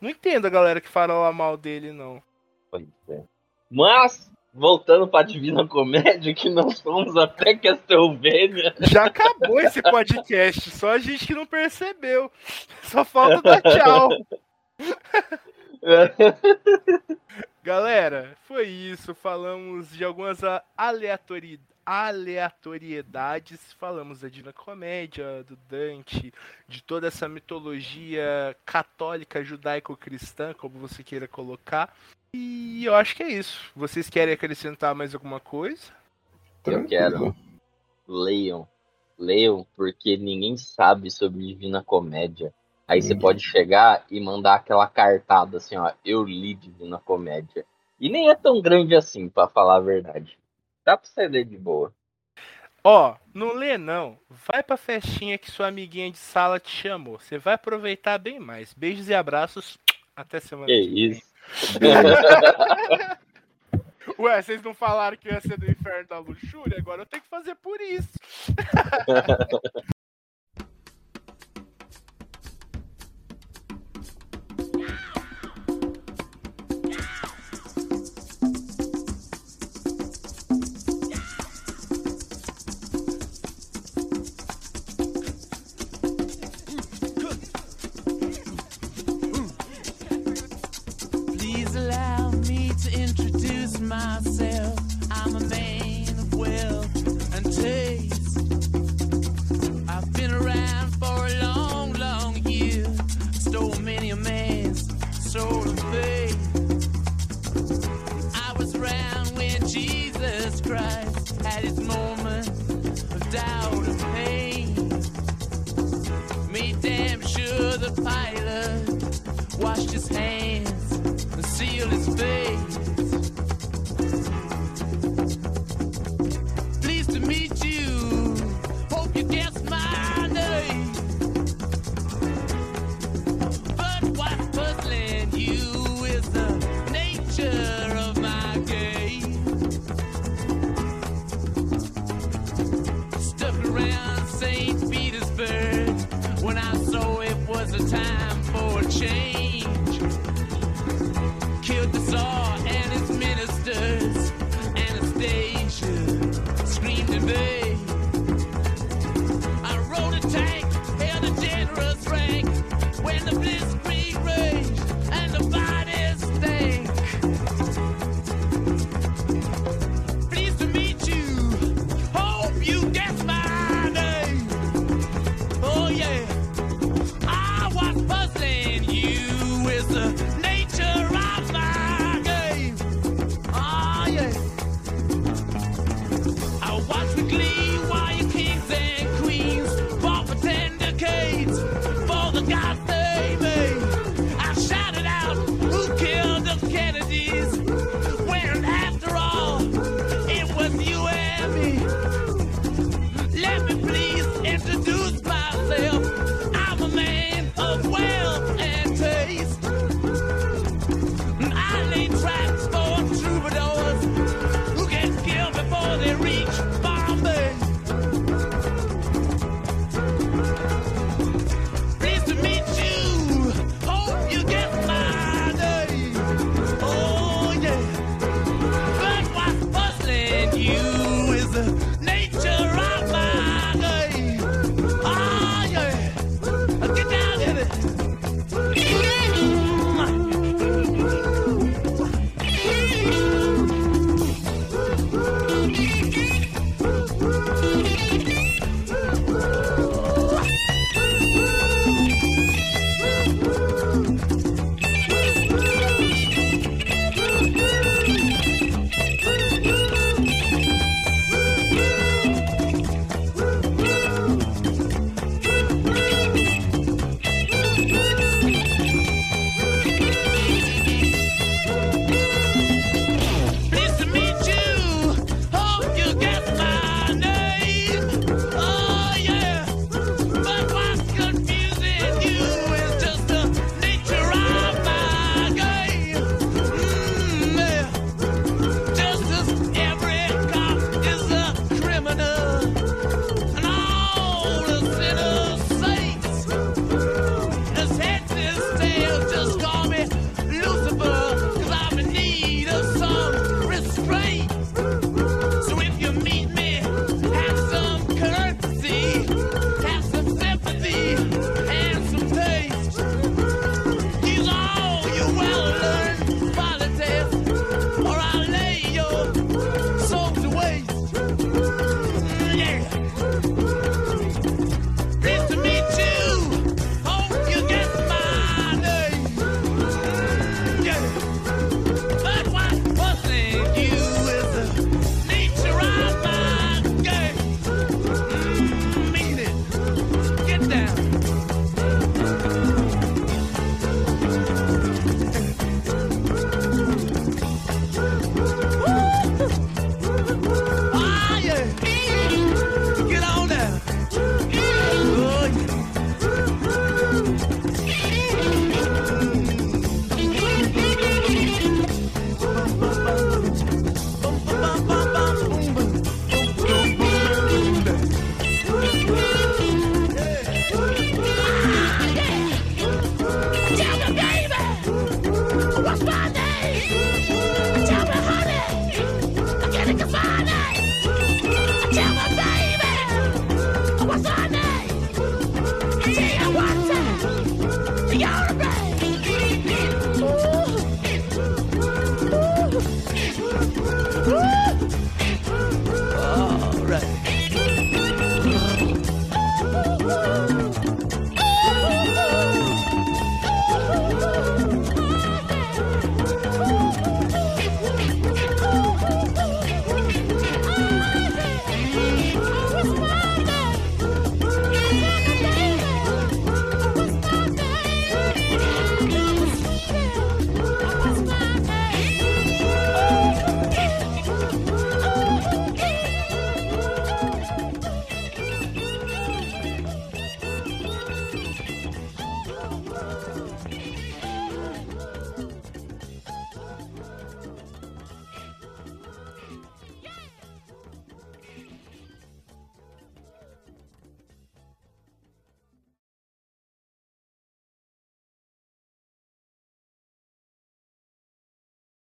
Não entendo a galera que fala mal dele, não. Pois é. Mas, voltando pra Divina Comédia, que nós fomos até Castlevania. Já acabou esse podcast, só a gente que não percebeu. Só falta dar tchau. Galera, foi isso. Falamos de algumas a- aleatori... aleatoriedades. Falamos da Divina Comédia, do Dante, de toda essa mitologia católica, judaico-cristã, como você queira colocar. E eu acho que é isso. Vocês querem acrescentar mais alguma coisa? Eu quero. Leiam. Leiam, porque ninguém sabe sobre Divina Comédia. Aí você Ninguém. pode chegar e mandar aquela cartada assim, ó. Eu li Divina Comédia. E nem é tão grande assim, pra falar a verdade. Dá pra você ler de boa. Ó, não lê não. Vai pra festinha que sua amiguinha de sala te chamou. Você vai aproveitar bem mais. Beijos e abraços. Até semana Que que vem. Ué, vocês não falaram que ia ser do inferno da luxúria? Agora eu tenho que fazer por isso.